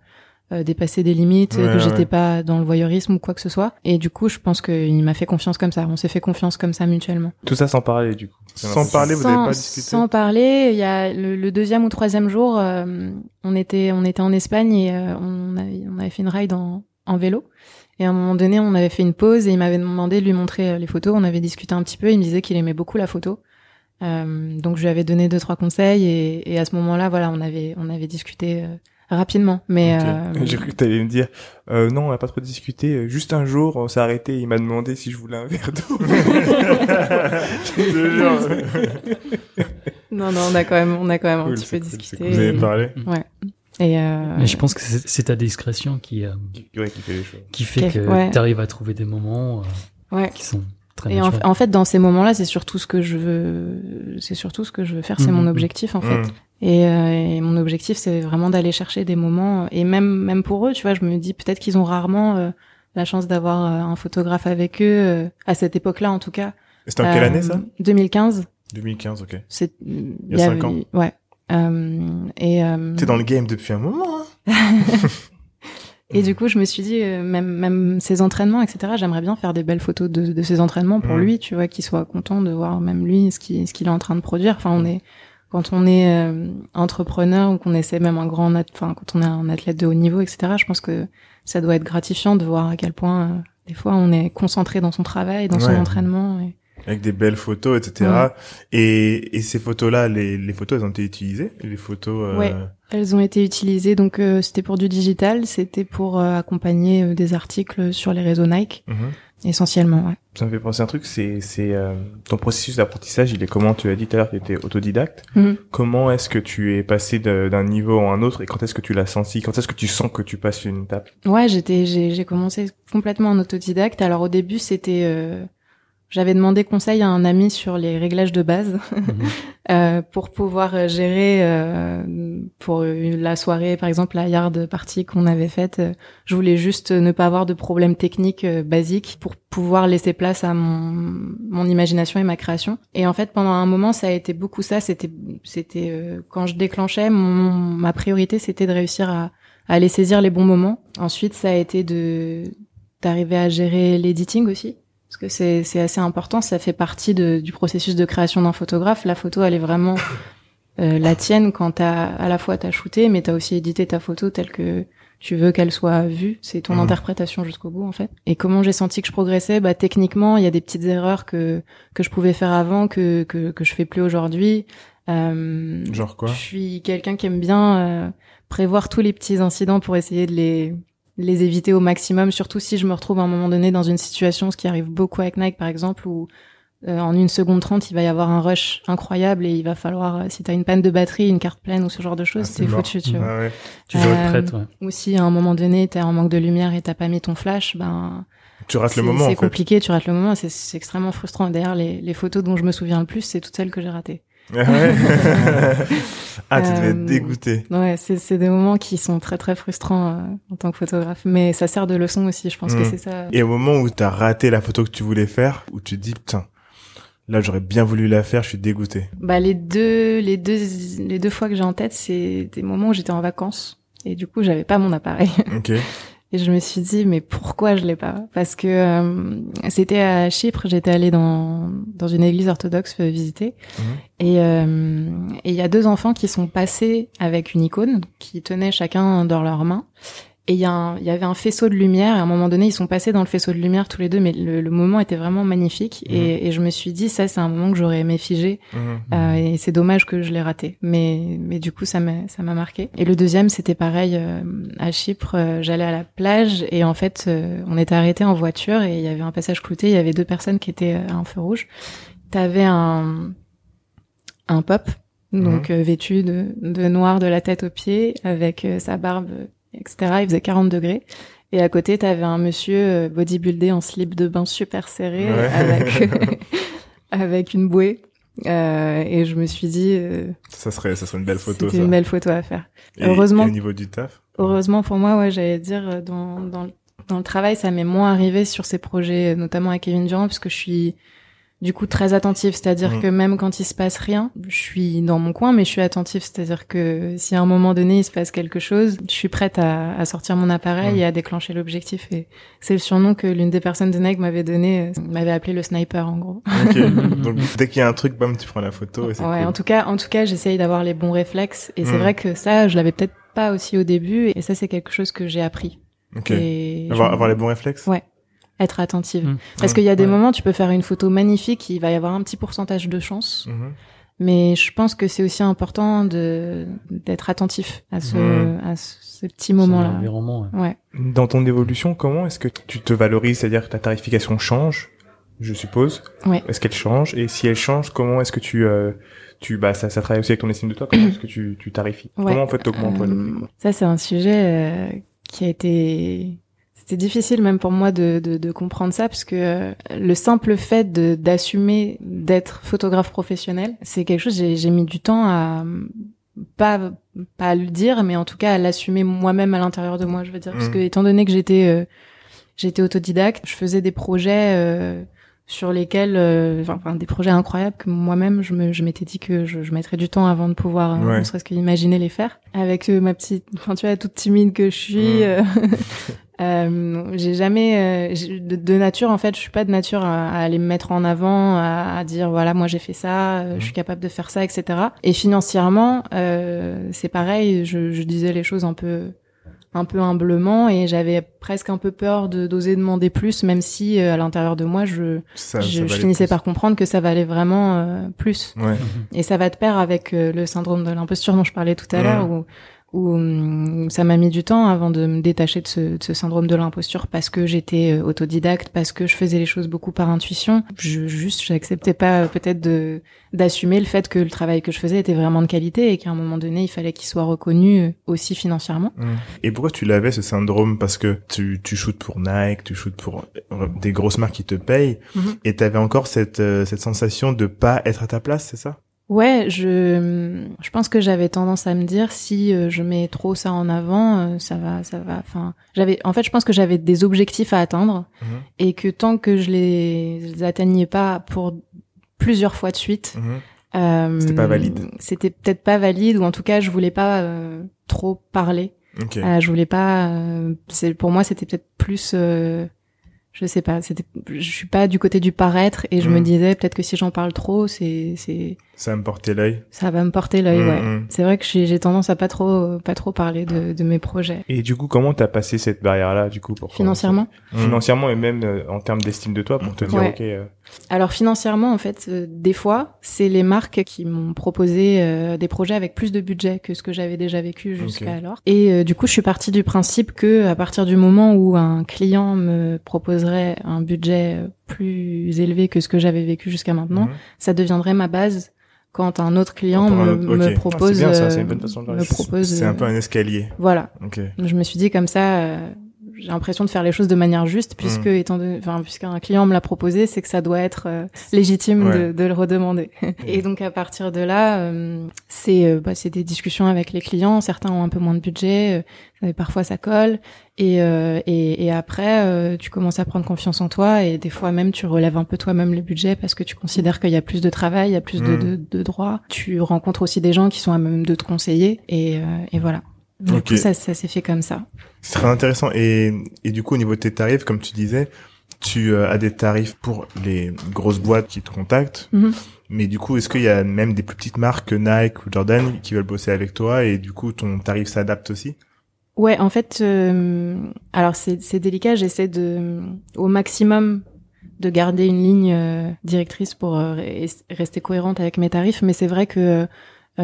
euh, dépasser des limites, Ouais, que j'étais ouais. pas dans le voyeurisme ou quoi que ce soit. Et du coup, je pense qu'il m'a fait confiance comme ça. On s'est fait confiance comme ça mutuellement. Tout ça sans parler du coup. Sans parler, vous n'avez pas discuté Sans parler, il y a le, le deuxième ou troisième jour, euh, on était on était en Espagne et euh, on avait on avait fait une ride en, en vélo. Et à un moment donné, on avait fait une pause et il m'avait demandé de lui montrer euh, les photos. On avait discuté un petit peu. Il me disait qu'il aimait beaucoup la photo. Euh, donc je lui avais donné deux trois conseils et, et à ce moment-là, voilà, on avait on avait discuté euh, rapidement. Mais euh, J'ai cru que t'allais me dire, euh, non, on n'a pas trop discuté. Juste un jour, on s'est arrêté. Il m'a demandé si je voulais un verre d'eau. Non non, on a quand même on a quand même un petit peu cool, discuté. cool. Vous avez parlé Ouais. Et euh, Mais je pense que c'est ta discrétion qui, euh, Ouais, qui fait les choses. qui fait que ouais. tu arrives à trouver des moments euh, ouais. qui sont très Et en, fait, dans ces moments-là, c'est surtout ce que je veux, c'est surtout ce que je veux faire, c'est Mhm. mon objectif en fait. Mm. Et, euh, et mon objectif, c'est vraiment d'aller chercher des moments. Et même, même pour eux, tu vois, je me dis peut-être qu'ils ont rarement euh, la chance d'avoir euh, un photographe avec eux euh, à cette époque-là, en tout cas. C'était en quelle année ça? 2015. 2015, ok. C'est Il y a cinq ans. Ouais. Euh, et euh, T'es dans le game depuis un moment. Hein Et du coup, je me suis dit, euh, même, même ses entraînements, etc., j'aimerais bien faire des belles photos de, de ses entraînements pour Mhm. lui, tu vois, qu'il soit content de voir même lui ce qu'il ce qu'il est en train de produire. Enfin, on est, quand on est euh, entrepreneur ou qu'on essaie même un grand, enfin, quand on est un athlète de haut niveau, etc., je pense que ça doit être gratifiant de voir à quel point, euh, des fois, on est concentré dans son travail, dans son entraînement. Et... Avec des belles photos, etc. Ouais. Et, et ces photos-là, les, les photos, elles ont été utilisées? Les photos... euh, Ouais. Elles ont été utilisées, donc euh, c'était pour du digital, c'était pour euh, accompagner euh, des articles sur les réseaux Nike, mhm. essentiellement, ouais. Ça me fait penser à un truc, c'est c'est euh, ton processus d'apprentissage, il est comment? Tu as dit tout à l'heure que tu étais autodidacte. Mhm. Comment est-ce que tu es passé d'un niveau à un autre et quand est-ce que tu l'as senti? Quand est-ce que tu sens que tu passes une étape? Ouais, j'étais, j'ai, j'ai commencé complètement en autodidacte. Alors au début, c'était, euh, j'avais demandé conseil à un ami sur les réglages de base euh, pour pouvoir euh, gérer euh, pour la soirée, par exemple la yard party qu'on avait faite. je voulais juste ne pas avoir de problèmes techniques basiques pour pouvoir laisser place à mon mon imagination et ma création. Et en fait, pendant un moment, ça a été beaucoup ça. C'était, c'était euh, quand je déclenchais, mon, ma priorité, c'était de réussir à à aller saisir les bons moments. Ensuite, ça a été de d'arriver à gérer l'editing aussi parce que c'est c'est assez important, ça fait partie de, du processus de création d'un photographe. La photo, elle est vraiment euh, la tienne quand t'as à la fois t'as shooté, mais t'as aussi édité ta photo telle que tu veux qu'elle soit vue. C'est ton Mhm. interprétation jusqu'au bout en fait. Et comment j'ai senti que je progressais? Bah techniquement, il y a des petites erreurs que que je pouvais faire avant que que que je fais plus aujourd'hui. Euh, Genre quoi? je suis quelqu'un qui aime bien euh, prévoir tous les petits incidents pour essayer de les les éviter au maximum, surtout si je me retrouve à un moment donné dans une situation, ce qui arrive beaucoup avec Nike par exemple, où euh, en une seconde trente, il va y avoir un rush incroyable et il va falloir, euh, si t'as une panne de batterie, une carte pleine ou ce genre de choses, Ah, c'est foutu, tu vois. Ah ouais. Tu dois Euh, être prête, ouais. Ou si à un moment donné, t'es en manque de lumière et t'as pas mis ton flash, ben Tu rates le moment, en c'est fait. compliqué, tu rates le moment, c'est- c'est extrêmement frustrant. D'ailleurs, les, les photos dont je me souviens le plus, c'est toutes celles que j'ai ratées. Ah ah, tu devais Euh, être dégoûté. Ouais, c'est c'est des moments qui sont très très frustrants euh, en tant que photographe, mais ça sert de leçon aussi. Je pense que Mm. c'est ça. Et au moment où t'as raté la photo que tu voulais faire, où tu te dis, putain, là, j'aurais bien voulu la faire, je suis dégoûté. Bah les deux les deux les deux fois que j'ai en tête, c'est des moments où j'étais en vacances et du coup j'avais pas mon appareil Ok. et je me suis dit mais pourquoi je l'ai pas? Parce que euh, c'était à Chypre, j'étais allée dans dans une église orthodoxe euh, visiter Mhm. et euh, et il y a deux enfants qui sont passés avec une icône qui tenaient chacun dans leurs mains. Et il y, y avait un faisceau de lumière, et à un moment donné, ils sont passés dans le faisceau de lumière tous les deux, mais le, le moment était vraiment magnifique. Et, et je me suis dit, ça, c'est un moment que j'aurais aimé figer. Mhm. Euh, et c'est dommage que je l'ai raté, mais mais du coup ça m'a ça m'a marqué. Et le deuxième c'était pareil euh, à Chypre, euh, j'allais à la plage et en fait euh, on était arrêté en voiture et il y avait un passage clouté, il y avait deux personnes qui étaient euh, à un feu rouge. T'avais un un pop donc euh, vêtu de de noir de la tête aux pieds avec sa barbe etc. Il faisait 40 degrés. Et à côté, t'avais un monsieur euh, bodybuildé en slip de bain super serré Ouais. avec avec une bouée. Euh, et je me suis dit, euh, Ça serait, ça serait une belle photo, c'était une belle photo à faire. Et- Heureusement. et au niveau du taf? Heureusement pour moi, ouais, j'allais dire euh, dans dans le- dans le travail, ça m'est moins arrivé sur ces projets, notamment avec Kevin Durant, parce que je suis du coup très attentive. C'est-à-dire Mhm. que même quand il se passe rien, je suis dans mon coin, mais je suis attentive. C'est-à-dire que si à un moment donné il se passe quelque chose, je suis prête à, à sortir mon appareil Mhm. et à déclencher l'objectif. Et c'est le surnom que l'une des personnes de Nike m'avait donné, euh, m'avait appelé le sniper en gros. Ok. Donc, dès qu'il y a un truc, bam, tu prends la photo et c'est Ouais, cool. en tout cas, en tout cas, j'essaye d'avoir les bons réflexes. Et c'est Mhm. vrai que ça, je l'avais peut-être pas aussi au début. Et ça, c'est quelque chose que j'ai appris. Ok. Et Avoir, je- avoir les bons réflexes? Ouais. Être attentive. Mm. Parce qu'il y a des Ouais. moments, tu peux faire une photo magnifique, il va y avoir un petit pourcentage de chance, Mhm. mais je pense que c'est aussi important de d'être attentif à ce Mm. à ce, ce petit moment-là. L'environnement, ouais. Ouais. Dans ton évolution, comment est-ce que tu te valorises? C'est-à-dire que ta tarification change, je suppose. Ouais. Est-ce qu'elle change? Et si elle change, comment est-ce que tu, euh, tu, bah, ça, ça travaille aussi avec ton estime de toi. Comment est-ce que tu, tu tarifies Ouais. Comment en fait t'augmentes Euh, Ça, c'est un sujet euh, qui a été... C'était difficile même pour moi de, de, de comprendre ça, parce que euh, le simple fait de- d'assumer d'être photographe professionnel, c'est quelque chose, j'ai j'ai mis du temps à... Pas, pas à le dire, mais en tout cas à l'assumer moi-même à l'intérieur de moi, je veux dire. Parce Mhm. que étant donné que j'étais euh, j'étais autodidacte, je faisais des projets euh, sur lesquels, euh, enfin, des projets incroyables que moi-même je me, je m'étais dit que je, je mettrais du temps avant de pouvoir, euh, Ouais. ne serait-ce qu'imaginer les faire. Avec euh, ma petite, enfin tu vois, toute timide que je suis, Mm. euh, euh, j'ai jamais, euh, de, de nature en fait, je suis pas de nature à, à aller me mettre en avant, à, à dire voilà moi j'ai fait ça, euh, je suis capable de faire ça, etc. Et financièrement, euh, c'est pareil, je, je disais les choses un peu un peu humblement et j'avais presque un peu peur de d'oser demander plus même si euh, à l'intérieur de moi je Ça, je, ça je valait finissais plus. par comprendre que ça valait vraiment euh, plus Ouais. et ça va de pair avec euh, le syndrome de l'imposture dont je parlais tout à l'heure où où hum, ça m'a mis du temps avant de me détacher de ce, de ce syndrome de l'imposture parce que j'étais euh, autodidacte, parce que je faisais les choses beaucoup par intuition. Je, juste, j'acceptais pas euh, peut-être de d'assumer le fait que le travail que je faisais était vraiment de qualité et qu'à un moment donné, il fallait qu'il soit reconnu euh, aussi financièrement. Mm. Et pourquoi tu l'avais ce syndrome? Parce que tu, tu shootes pour Nike, tu shootes pour des grosses marques qui te payent, Mhm. et t'avais encore cette, cette sensation de pas être à ta place, c'est ça? Ouais, je je pense que j'avais tendance à me dire si euh, je mets trop ça en avant, euh, ça va ça va enfin, j'avais en fait je pense que j'avais des objectifs à atteindre Mhm. et que tant que je les, atteignais pas pour plusieurs fois de suite, Mhm. euh, C'était pas valide. C'était peut-être pas valide ou en tout cas je voulais pas euh, trop parler. Ok. Euh, je voulais pas. c'est pour moi c'était peut-être plus. Je sais pas. C'était. Je suis pas du côté du paraître et je me disais peut-être que si j'en parle trop, c'est c'est Ça me portait l'œil. ça va me porter l'œil. Mhm, Ouais. mhm. C'est vrai que j'ai tendance à pas trop pas trop parler de, de mes projets. Et du coup, comment t'as passé cette barrière-là, du coup, pour Financièrement? Financièrement et même euh, en termes d'estime de toi, pour te dire, Ouais. ok, euh, Alors financièrement, en fait, euh, des fois, c'est les marques qui m'ont proposé euh, des projets avec plus de budget que ce que j'avais déjà vécu jusqu'à Ok. alors. Et euh, du coup, je suis partie du principe que à partir du moment où un client me proposerait un budget euh, plus élevé que ce que j'avais vécu jusqu'à maintenant, Mhm. ça deviendrait ma base quand un autre client me, me Ah, c'est propose. bien, ça, c'est une bonne façon de voir les me choses. propose. C'est un euh, peu un escalier. Voilà. Ok. Je me suis dit comme ça, euh, j'ai l'impression de faire les choses de manière juste, puisque Mm. étant donné, enfin, puisqu'un client me l'a proposé, c'est que ça doit être euh, légitime Ouais. de, de le redemander. Et donc à partir de là, euh, c'est euh, bah, c'est des discussions avec les clients. Certains ont un peu moins de budget, euh, et parfois ça colle. Et, euh, et, et après, euh, tu commences à prendre confiance en toi, et des fois même tu relèves un peu toi-même les budgets parce que tu considères qu'il y a plus de travail, il y a plus de, Mm. de, de droits. Tu rencontres aussi des gens qui sont à même de te conseiller, et, euh, et voilà. Du Ok. coup, ça, ça s'est fait comme ça. C'est très intéressant. Et, et du coup, au niveau de tes tarifs, comme tu disais, tu euh, as des tarifs pour les grosses boîtes qui te contactent. Mhm. Mais du coup, est-ce qu'il y a même des plus petites marques que Nike ou Jordan qui veulent bosser avec toi et du coup, ton tarif s'adapte aussi? Ouais, en fait, euh, alors c'est délicat. J'essaie de, au maximum, de garder une ligne euh, directrice pour euh, res- rester cohérente avec mes tarifs. Mais c'est vrai que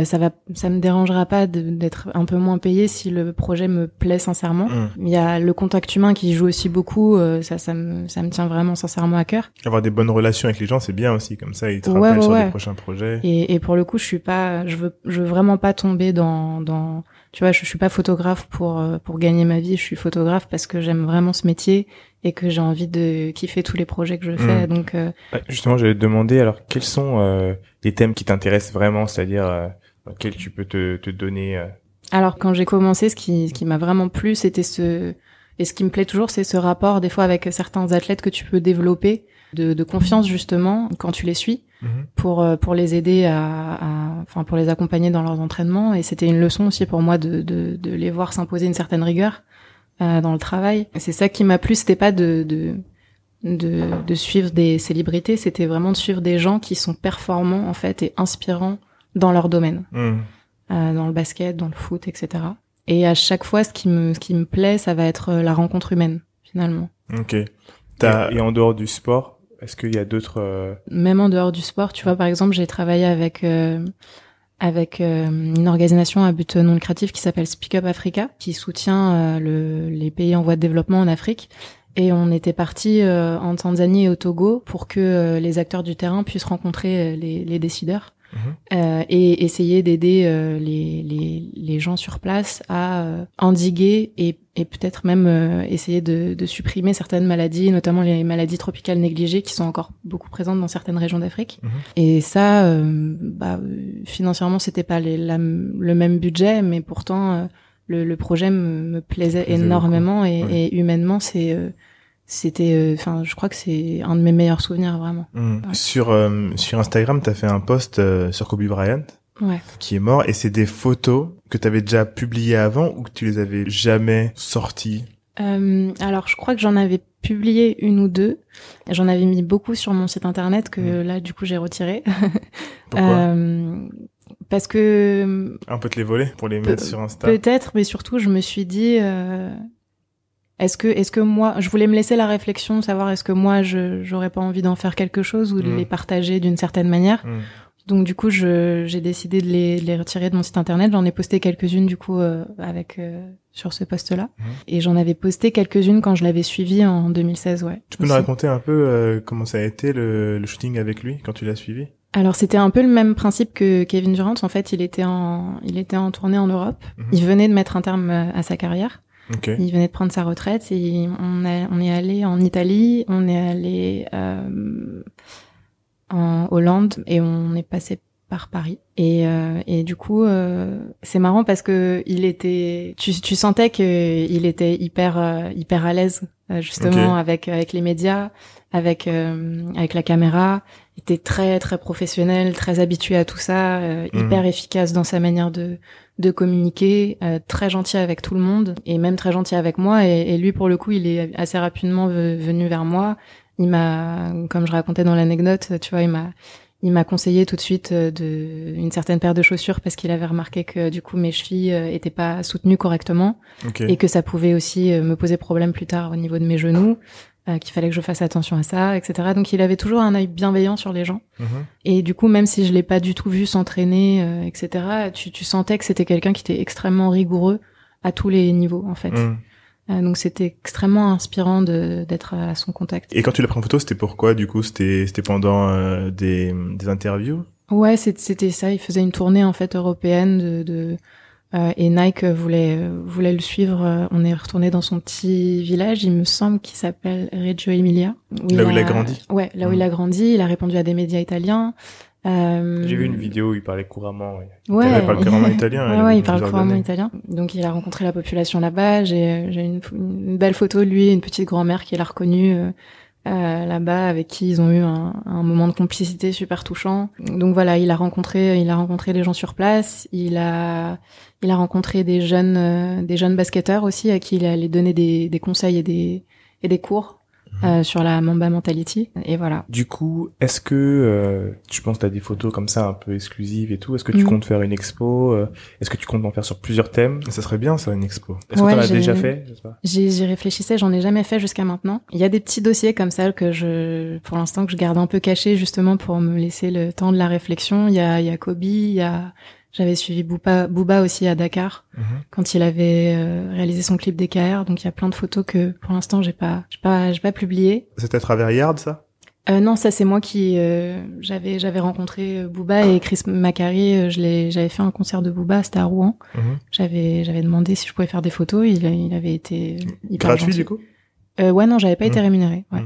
ça va, ça me dérangera pas d'être un peu moins payé si le projet me plaît sincèrement. Mhm. Il y a le contact humain qui joue aussi beaucoup. euh, ça, ça me, ça me tient vraiment sincèrement à cœur. Avoir des bonnes relations avec les gens, c'est bien aussi. Comme ça, ils te Ouais, rappellent ouais, sur ouais. des prochains projets. Et, et pour le coup, je suis pas, je veux, je veux vraiment pas tomber dans, dans, tu vois, je, je suis pas photographe pour euh, pour gagner ma vie. Je suis photographe parce que j'aime vraiment ce métier et que j'ai envie de kiffer tous les projets que je fais. Donc, euh, Justement, j'allais te demander, alors, quels sont euh, les thèmes qui t'intéressent vraiment, c'est-à-dire euh, dans tu peux te, te donner euh, alors quand j'ai commencé, ce qui, ce qui m'a vraiment plu, c'était ce, et ce qui me plaît toujours, c'est ce rapport des fois avec certains athlètes que tu peux développer de, de confiance justement quand tu les suis. Mhm. pour euh, pour les aider à, enfin pour les accompagner dans leurs entraînements et c'était une leçon aussi pour moi de de, de les voir s'imposer une certaine rigueur euh, dans le travail c'est ça qui m'a plu c'était pas de de de, de suivre des célébrités c'était vraiment de suivre des gens qui sont performants en fait et inspirants dans leur domaine Mhm. euh, dans le basket dans le foot etc et à chaque fois ce qui me ce qui me plaît ça va être euh, la rencontre humaine finalement Ok. T'as- Et, et en dehors du sport, est-ce qu'il y a d'autres euh, Même en dehors du sport, tu vois, par exemple, j'ai travaillé avec euh, avec euh, une organisation à but non lucratif qui s'appelle Speak Up Africa, qui soutient euh, le, les pays en voie de développement en Afrique. Et on était parti euh, en Tanzanie et au Togo pour que euh, les acteurs du terrain puissent rencontrer euh, les, les décideurs. Euh, et essayer d'aider euh, les, les, les gens sur place à euh, endiguer et, et peut-être même essayer de, de supprimer certaines maladies, notamment les maladies tropicales négligées qui sont encore beaucoup présentes dans certaines régions d'Afrique. Mhm. Et ça, bah, financièrement, c'était pas les, la- le même budget, mais pourtant le, le projet me, me plaisait Plaisait énormément et, Ouais. et humainement, c'est euh, c'était, euh, enfin, je crois que c'est un de mes meilleurs souvenirs vraiment. Ouais. Sur euh, sur Instagram, t'as fait un post euh, sur Kobe Bryant Ouais. qui est mort et c'est des photos que t'avais déjà publiées avant ou que tu les avais jamais sorties? Euh, alors, je crois que j'en avais publié une ou deux. J'en avais mis beaucoup sur mon site internet que Mm. là, du coup, j'ai retiré. Pourquoi? Euh, parce que On peut te les voler pour les mettre sur Insta? peut-être, mais surtout, je me suis dit, euh, est-ce que, est-ce que moi, je voulais me laisser la réflexion, savoir est-ce que moi, je j'aurais pas envie d'en faire quelque chose ou de Mm. les partager d'une certaine manière. Mhm. Donc du coup, je j'ai décidé de les, de les retirer de mon site internet. J'en ai posté quelques-unes du coup euh, avec euh, sur ce poste-là, Mhm. et j'en avais posté quelques-unes quand je l'avais suivi en 2016, ouais. Tu peux nous raconter un peu euh, comment ça a été le, le shooting avec lui quand tu l'as suivi? Alors c'était un peu le même principe que Kevin Durant. En fait, il était en il était en tournée en Europe. Mhm. Il venait de mettre un terme euh, à sa carrière. Il venait de prendre sa retraite et on, a, on est allé en Italie, on est allé euh, en Hollande et on est passé par Paris. Et, euh, et du coup, euh, c'est marrant parce que il était, tu, tu sentais que il était hyper euh, hyper à l'aise euh, justement avec avec les médias, avec euh, avec la caméra. Il était très très professionnel, très habitué à tout ça, euh, Mhm. hyper efficace dans sa manière de de communiquer, euh, très gentil avec tout le monde et même très gentil avec moi. Et, et lui, pour le coup, il est assez rapidement ve- venu vers moi. Il m'a, comme je racontais dans l'anecdote, tu vois, il m'a, il m'a conseillé tout de suite euh, de une certaine paire de chaussures parce qu'il avait remarqué que du coup mes chevilles euh, étaient pas soutenues correctement Ok. et que ça pouvait aussi euh, me poser problème plus tard au niveau de mes genoux, euh, qu'il fallait que je fasse attention à ça, etc. Donc il avait toujours un œil bienveillant sur les gens. Mhm. Et du coup, même si je l'ai pas du tout vu s'entraîner, euh, etc., tu, tu sentais que c'était quelqu'un qui était extrêmement rigoureux à tous les niveaux, en fait. Mhm. Euh, donc c'était extrêmement inspirant d'être à son contact. Et quand tu l'as pris en photo, c'était pourquoi du coup? C'était c'était pendant euh, des, des interviews? Ouais, c'était ça. Il faisait une tournée en fait européenne de, de euh, et Nike voulait euh, voulait le suivre. Euh, On est retourné dans son petit village, il me semble, qui s'appelle Reggio Emilia. Là où il a grandi. Ouais, là où Mm. il a grandi. Il a répondu à des médias italiens. Euh, J'ai vu une vidéo où il parlait couramment. ouais. Ouais, Il parle couramment italien, Ouais, il ouais, il parle couramment années. italien. Donc il a rencontré la population là-bas. J'ai j'ai une, une belle photo de lui, et une petite grand-mère qui l'a reconnu euh, euh, là-bas, avec qui ils ont eu un, un moment de complicité super touchant. Donc voilà, il a rencontré, il a rencontré les gens sur place. Il a, il a rencontré des jeunes, euh, des jeunes basketteurs aussi à qui il allait donner des, des conseils et des et des cours Mhm. euh, sur la Mamba Mentality. Et voilà. Du coup, est-ce que euh, tu penses que tu as des photos comme ça un peu exclusives et tout Est-ce que tu Mhm. comptes faire une expo euh, Est-ce que tu comptes en faire sur plusieurs thèmes? Ça serait bien ça, une expo. Est-ce Ouais, que tu as déjà fait j'y réfléchissais, j'en ai jamais fait jusqu'à maintenant. Il y a des petits dossiers comme ça que je, pour l'instant, que je garde un peu cachés justement pour me laisser le temps de la réflexion. Il y a, il y a Kobe, il y a, j'avais suivi Booba, Booba aussi à Dakar Mhm. quand il avait euh, réalisé son clip DKR. Donc il y a plein de photos que pour l'instant j'ai pas, j'ai pas, j'ai pas publié. C'était à travers Yard ça? Euh, non, ça c'est moi qui euh, j'avais j'avais rencontré euh, Booba et Chris Macari. euh, je l'ai, j'avais fait un concert de Booba, c'était à Rouen. Mhm. J'avais j'avais demandé si je pouvais faire des photos. Il, il avait été hyper Gratuit gentil. du coup? Euh, ouais, non, j'avais pas été Mm. rémunérée. Ouais.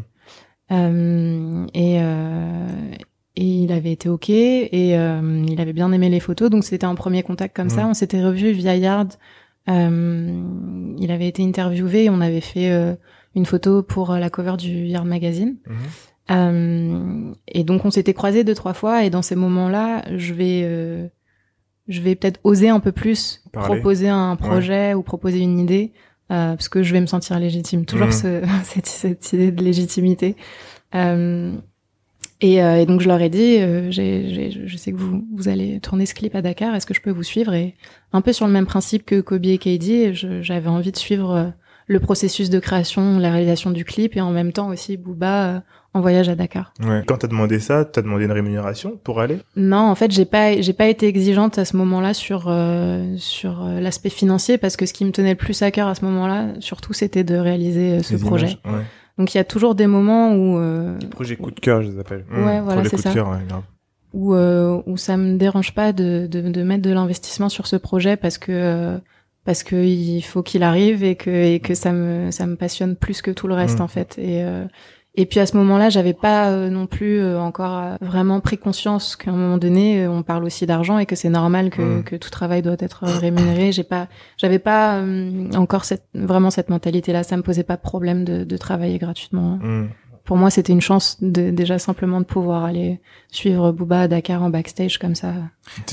Euh, et, euh, et il avait été ok et euh, il avait bien aimé les photos, donc c'était un premier contact comme ça. On s'était revus via Yard. Euh, il avait été interviewé et on avait fait euh, une photo pour la cover du Yard Magazine. Mhm. Et donc on s'était croisés deux trois fois et dans ces moments-là, je vais je vais peut-être oser un peu plus Parler. proposer un projet ou proposer une idée parce que je vais me sentir légitime. Toujours Mhm. ce, cette, cette idée de légitimité. Euh, et, euh, et donc je leur ai dit, euh, j'ai, j'ai- je sais que vous vous allez tourner ce clip à Dakar. Est-ce que je peux vous suivre? Et un peu sur le même principe que Kobe et je- j'avais envie de suivre euh, le processus de création, la réalisation du clip et en même temps aussi Booba euh, en voyage à Dakar. Ouais. Quand t'as demandé ça, t'as demandé une rémunération pour aller? Non, en fait, j'ai pas j'ai pas été exigeante à ce moment-là sur euh, sur euh, l'aspect financier parce que ce qui me tenait le plus à cœur à ce moment-là, surtout, c'était de réaliser euh, ce Les projet. images Ouais. Donc il y a toujours des moments où euh, Projet coup de cœur, je les appelle. Mmh, Ouais, pour voilà, c'est ça. cœur, ouais, grave. où euh, où ça me dérange pas de de, de mettre de l'investissement sur ce projet parce que euh, parce que il faut qu'il arrive et que et que ça me ça me passionne plus que tout le reste Mm. en fait et euh, et puis à ce moment-là, j'avais pas euh, non plus euh, encore euh, vraiment pris conscience qu'à un moment donné, euh, on parle aussi d'argent et que c'est normal que, Mm. que tout travail doit être euh, rémunéré. J'ai pas, j'avais pas euh, encore cette vraiment cette mentalité-là. Ça me posait pas de problème de, de travailler gratuitement. Mmh. Pour moi, c'était une chance de, déjà simplement de pouvoir aller suivre Booba à Dakar en backstage comme ça.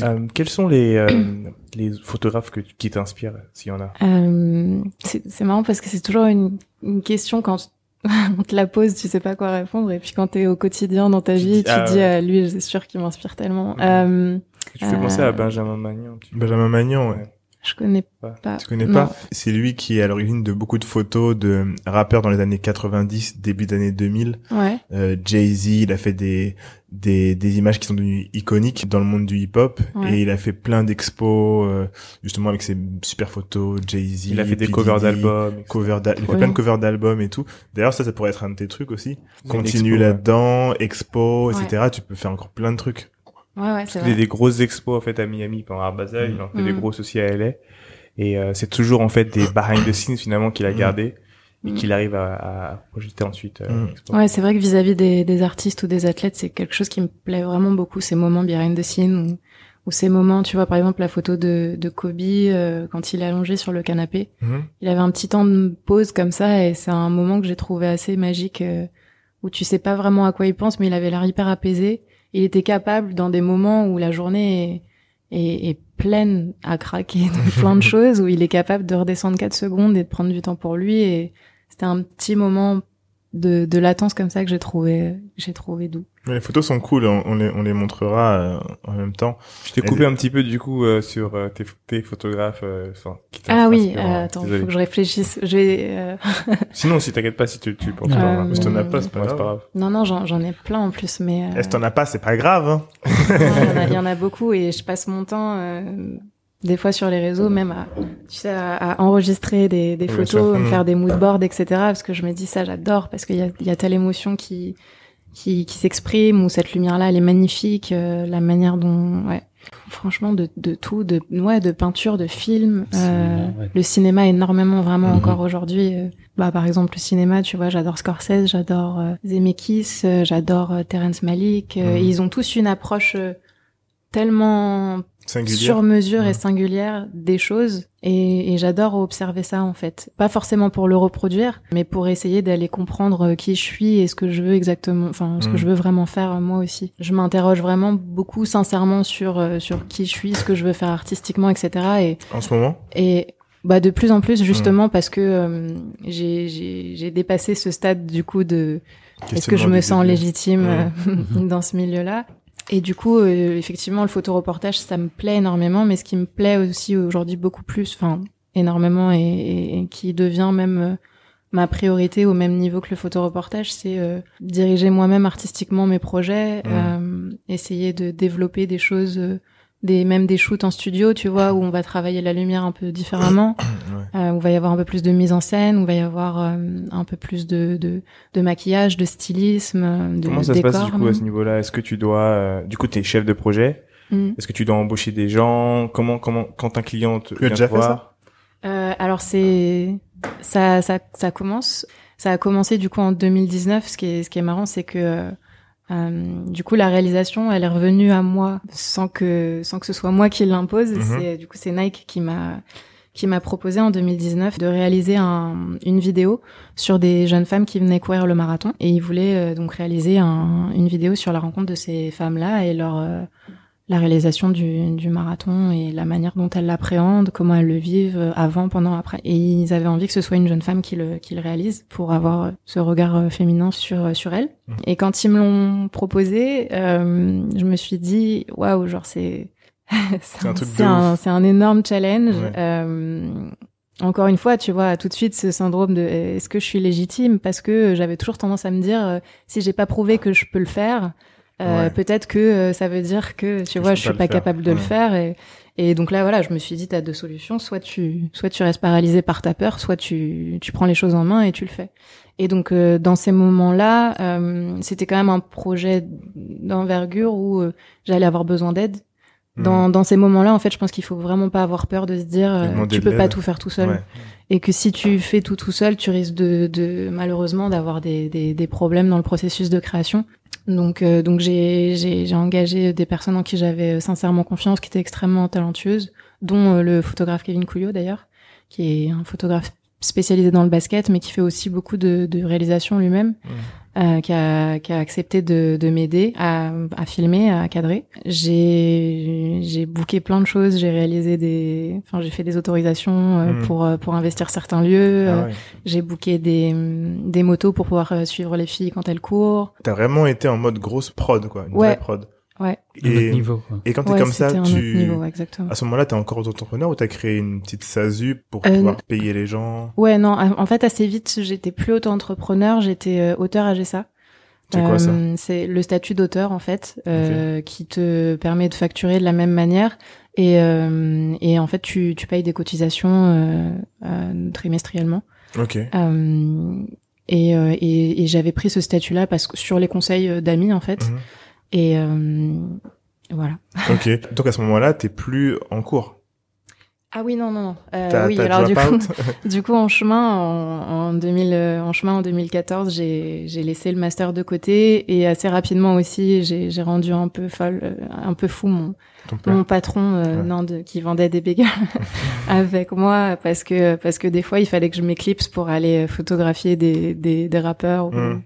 Euh, quels sont les, euh, les photographes que, qui t'inspirent, s'il y en a? Euh, c'est c'est marrant parce que c'est toujours une, une question quand on te la pose, tu sais pas quoi répondre, et puis quand t'es au quotidien dans ta Tu vie, dis, tu ah dis ouais. ah, lui, c'est sûr qu'il m'inspire tellement. Mhm. Euh, Tu fais Euh, penser à Benjamin Magnan. peu. Benjamin Magnan, ouais. je connais Ouais. pas. Tu connais Non. pas C'est lui qui est à l'origine de beaucoup de photos de rappeurs dans les années 90, début d'années 2000. Ouais. Euh, Jay-Z, il a fait des, des des images qui sont devenues iconiques dans le monde du hip-hop Ouais. et il a fait plein d'expos euh, justement avec ses super photos Jay-Z. Il a fait des covers d'albums. Cover il a fait Ouais. plein de covers d'albums et tout. D'ailleurs, ça, ça pourrait être un de tes trucs aussi. Continue expo, ouais. là-dedans, expo, etc. Tu peux faire encore plein de trucs. Ouais, ouais, c'est Il y a vrai. des grosses expos en fait à Miami pendant Art Basel, il en fait des Mm. grosses aussi à LA. Et euh, c'est toujours en fait des behind the scenes finalement qu'il a Mm. gardé et Mm. qu'il arrive à, à projeter ensuite. euh, Mm. Ouais, c'est vrai que vis-à-vis des, des artistes ou des athlètes, c'est quelque chose qui me plaît vraiment beaucoup, ces moments behind the scenes ou, ou ces moments, tu vois, par exemple, la photo de, de Kobe euh, quand il est allongé sur le canapé. Mhm. Il avait un petit temps de pause comme ça et c'est un moment que j'ai trouvé assez magique euh, où tu sais pas vraiment à quoi il pense, mais il avait l'air hyper apaisé. Il était capable, dans des moments où la journée est, est, est pleine à craquer de plein de choses, où il est capable de redescendre 4 secondes et de prendre du temps pour lui. Et c'était un petit moment de, de latence comme ça que j'ai trouvé, j'ai trouvé doux. Les photos sont cool, on, on les, on les montrera euh, en même temps. Je t'ai coupé un petit peu du coup euh, sur euh, tes, tes photographes. euh, enfin, qui Ah oui, euh, attends, Désolé. faut que je réfléchisse. Je vais, euh, Sinon, si t'inquiète pas, si tu, tu penses Euh, pas. Si t'en as pas, c'est pas grave. non, non, j'en j'en ai plein en plus, mais. si t'en as pas, c'est pas grave. Hein. Il y, en a- il y en a beaucoup et je passe mon temps euh, des fois sur les réseaux même à tu sais à, à enregistrer des, des photos, me faire des moodboards etc parce que je me dis ça j'adore parce qu'il y a, y a telle émotion qui qui, qui s'exprime ou cette lumière là elle est magnifique euh, la manière dont ouais. Franchement de, de tout de ouais de peinture de film Cinéma, euh, ouais. le cinéma énormément vraiment Mhm. encore aujourd'hui euh, bah par exemple le cinéma tu vois j'adore Scorsese j'adore euh, Zemeckis euh, j'adore Terrence Malick et ils ont tous une approche euh, tellement Singulière. sur mesure et singulière des choses et, et j'adore observer ça en fait. Pas forcément pour le reproduire mais pour essayer d'aller comprendre euh, qui je suis et ce que je veux exactement enfin ce que je veux vraiment faire euh, moi aussi. Je m'interroge vraiment beaucoup sincèrement sur euh, sur qui je suis ce que je veux faire artistiquement etc et En ce moment? et bah de plus en plus justement parce que euh, j'ai dépassé ce stade du coup de est-ce que je me sens légitime euh, dans ce milieu-là? Et du coup, euh, effectivement, le photoreportage, ça me plaît énormément, mais ce qui me plaît aussi aujourd'hui beaucoup plus, enfin énormément, et, et- et qui devient même euh, ma priorité au même niveau que le photoreportage, c'est euh, diriger moi-même artistiquement mes projets, euh, essayer de développer des choses, euh, des même des shoots en studio, tu vois, où on va travailler la lumière un peu différemment Ouais. euh, où il va y avoir un peu plus de mise en scène, où il va y avoir euh, un peu plus de, de, de maquillage, de stylisme, de Comment ça se décor. passe du coup à ce niveau-là? Est-ce que tu dois, euh, du coup, t'es chef de projet? Mm. Est-ce que tu dois embaucher des gens? Comment, comment, quand un client te Tu as vient déjà te fait voir? Euh, alors c'est ça, ça, ça commence. Ça a commencé du coup en 2019. Ce qui est, ce qui est marrant, c'est que euh, du coup la réalisation, elle est revenue à moi sans que sans que ce soit moi qui l'impose. Mhm. C'est du coup c'est Nike qui m'a qui m'a proposé en 2019 de réaliser un, une vidéo sur des jeunes femmes qui venaient courir le marathon et ils voulaient euh, donc réaliser un, une vidéo sur la rencontre de ces femmes-là et leur euh, la réalisation du, du marathon et la manière dont elles l'appréhendent, comment elles le vivent euh, avant, pendant, après. Et ils avaient envie que ce soit une jeune femme qui le, qui le réalise pour avoir ce regard euh, féminin sur, sur elle. Mhm. Et quand ils me l'ont proposé, euh, je me suis dit, waouh, genre c'est, c'est un c'est un, énorme challenge. Ouais. Euh, encore une fois, tu vois, tout de suite ce syndrome de est-ce que je suis légitime? Parce que j'avais toujours tendance à me dire euh, si j'ai pas prouvé que je peux le faire, euh, Ouais. peut-être que euh, ça veut dire que tu vois, je suis pas capable de le faire et et donc là voilà, je me suis dit t'as deux solutions, soit tu soit tu restes paralysé par ta peur, soit tu tu prends les choses en main et tu le fais. Et donc euh, dans ces moments-là, euh, c'était quand même un projet d'envergure où euh, j'allais avoir besoin d'aide. Hmm. Dans, dans ces moments-là, en fait, je pense qu'il faut vraiment pas avoir peur de se dire euh, tu peux pas tout faire tout seul Ouais. et que si tu fais tout tout seul, tu risques de, de malheureusement d'avoir des, des, des problèmes dans le processus de création. Donc euh, donc j'ai engagé des personnes en qui j'avais euh, sincèrement confiance, qui étaient extrêmement talentueuses, dont euh, le photographe Kevin Couillot d'ailleurs, qui est un photographe spécialisé dans le basket, mais qui fait aussi beaucoup de, de lui-même, euh, qui, a, qui a accepté de, de m'aider à, à filmer, à cadrer. J'ai j'ai booké plein de choses, j'ai réalisé des, enfin j'ai fait des autorisations euh, Mm. pour euh, pour investir certains lieux. Ah ouais. J'ai booké des des motos pour pouvoir suivre les filles quand elles courent. T'as vraiment été en mode grosse prod, quoi. Une Ouais. vraie prod. Ouais. Un autre Et, niveau. Et quand t'es Ouais, comme ça, un autre tu, niveau, exactement. à ce moment-là, t'es encore auto-entrepreneur ou t'as créé une petite SASU pour Euh, pouvoir payer les gens? Ouais, non, en fait, assez vite, j'étais plus auto-entrepreneur, j'étais euh, auteur AGSA. C'est quoi ça? Euh, C'est le statut d'auteur, en fait, euh, qui te permet de facturer de la même manière. Et, euh, et en fait, tu, tu payes des cotisations euh, euh, trimestriellement. Ok. Euh, et euh, et, et j'avais pris ce statut-là parce que sur les conseils d'amis, en fait. Mhm. Et euh, voilà. Ok. Donc à ce moment-là, t'es plus en cours. Ah oui, non, non, non. Euh, oui, alors du coup, out Du coup, en chemin, en, en 2000, euh, en chemin en 2014, j'ai laissé le master de côté et assez rapidement aussi, j'ai rendu un peu folle, un peu fou mon mon patron euh, Ouais. non, de, qui vendait des bagels avec moi parce que parce que des fois, il fallait que je m'éclipse pour aller photographier des des, des rappeurs ou, Mm.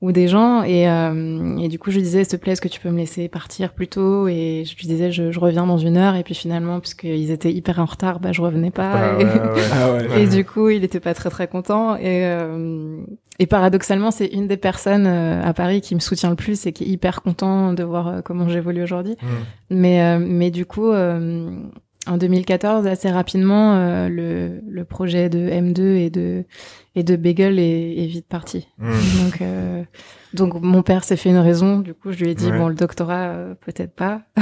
Ou des gens et euh, et du coup, je lui disais s'il te plaît, est-ce que tu peux me laisser partir plus tôt? Et je lui disais je, je reviens dans une heure et puis finalement, puisqu'ils étaient hyper en retard, bah je revenais pas. Ah et- ouais, ouais. Ah ouais. et du coup, il était pas très très content. Et, euh, et paradoxalement, c'est une des personnes euh, à Paris qui me soutient le plus et qui est hyper content de voir euh, comment j'évolue aujourd'hui. Mm. Mais euh, mais du coup, euh, en 2014, assez rapidement, euh, le le projet de M2 et de et de Bagel est, est vite parti. Mm. Donc euh, donc mon père s'est fait une raison. Du coup, je lui ai dit Ouais. bon, le doctorat euh, peut-être pas.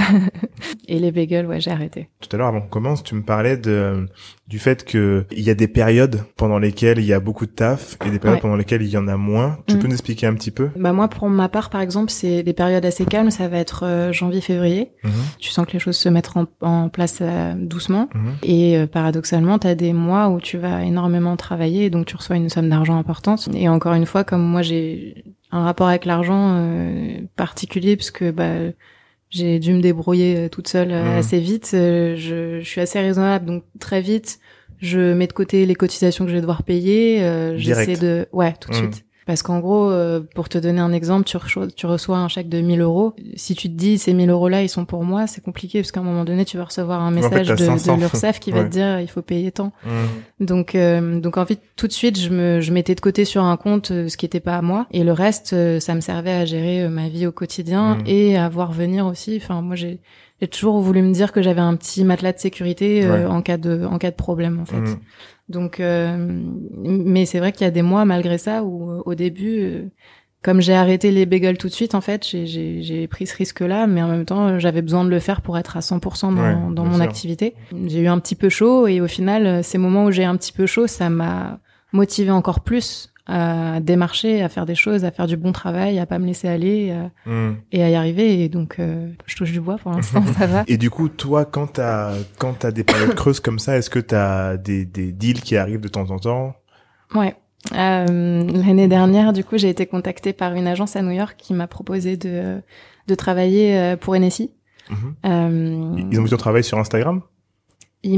et les bagels, ouais, j'ai arrêté. Tout à l'heure, avant qu'on commence, tu me parlais de, du fait que il y a des périodes pendant lesquelles il y a beaucoup de taf et des périodes Ouais. pendant lesquelles il y en a moins. Tu Mm. peux nous expliquer un petit peu? Bah moi, pour ma part, par exemple, c'est des périodes assez calmes. Ça va être euh, janvier-février. Mhm. Tu sens que les choses se mettent en, en place euh, doucement. Mhm. Et euh, paradoxalement, tu as des mois où tu vas énormément travailler et donc tu reçois une somme d'argent importante. Et encore une fois, comme moi j'ai un rapport avec l'argent euh, particulier puisque bah j'ai dû me débrouiller euh, toute seule euh, Mhm. assez vite, euh, je, je suis assez raisonnable donc très vite je mets de côté les cotisations que je vais devoir payer, euh, j'essaie de ouais, tout de Mhm. suite. Parce qu'en gros, euh, pour te donner un exemple, tu, reçois- tu reçois un chèque de 1000 euros. Si tu te dis ces 1000 euros-là, ils sont pour moi, c'est compliqué parce qu'à un moment donné, tu vas recevoir un en fait, message de, 500. de l'URSSAF qui va te dire il faut payer tant. Mm. Donc, euh, donc en fait, tout de suite, je me, je mettais de côté sur un compte euh, ce qui était pas à moi, et le reste, euh, ça me servait à gérer ma vie au quotidien Mhm. et à voir venir aussi. Enfin, moi, j'ai, j'ai toujours voulu me dire que j'avais un petit matelas de sécurité euh, Ouais. en cas de, en cas de problème, en fait. Mm. Donc, euh, mais c'est vrai qu'il y a des mois malgré ça où euh, au début, comme j'ai arrêté les bagels tout de suite, en fait, j'ai- pris ce risque-là, mais en même temps, j'avais besoin de le faire pour être à 100% dans, Ouais, dans mon sûr. activité. J'ai eu un petit peu chaud et au final, ces moments où j'ai un petit peu chaud, ça m'a motivé encore plus à démarcher, à faire des choses, à faire du bon travail, à pas me laisser aller à- Mm. et à y arriver. Et donc, euh, je touche du bois pour l'instant, ça va. Et du coup, toi, quand t'as, quand t'as des périodes creuses comme ça, est-ce que t'as des, des deals qui arrivent de temps en temps? Ouais. Euh, L'année dernière, du coup, j'ai été contactée par une agence à New York qui m'a proposé de, de travailler euh, pour NSI. Mhm. Euh, Ils ont vu ton travail sur Instagram? C'est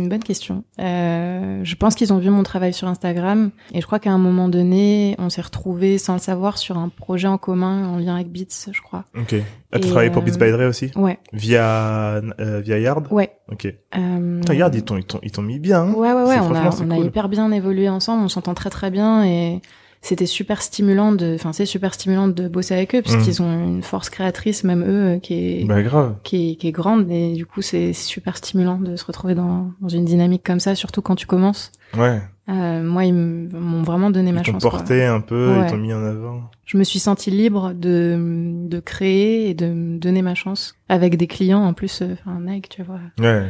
une bonne question. Euh, je pense qu'ils ont vu mon travail sur Instagram et je crois qu'à un moment donné, on s'est retrouvés sans le savoir sur un projet en commun en lien avec Beats, je crois. Ok. Ah, t'as Et, travaillé pour euh, Beats by Dre aussi? Ouais, Via, euh, via Yard? ouais. Ok. Euh, Putain, Yard, ils t'ont, ils t'ont, mis bien, hein? Ouais, ouais, ouais, on a, on a hyper bien évolué ensemble, on s'entend très très bien et c'était super stimulant de, enfin c'est super stimulant de bosser avec eux puisqu'ils Mm. ont une force créatrice même eux euh, qui est Bah grave. qui est, qui est grande et du coup c'est super stimulant de se retrouver dans, dans une dynamique comme ça surtout quand tu commences. Ouais. Euh, moi ils m'ont vraiment donné ma Ils t'ont chance. quoi. porté un peu, Ouais. ils t'ont mis en avant. Je me suis sentie libre de de créer et de me donner ma chance avec des clients en plus. euh, Enfin Nike tu vois, Ouais.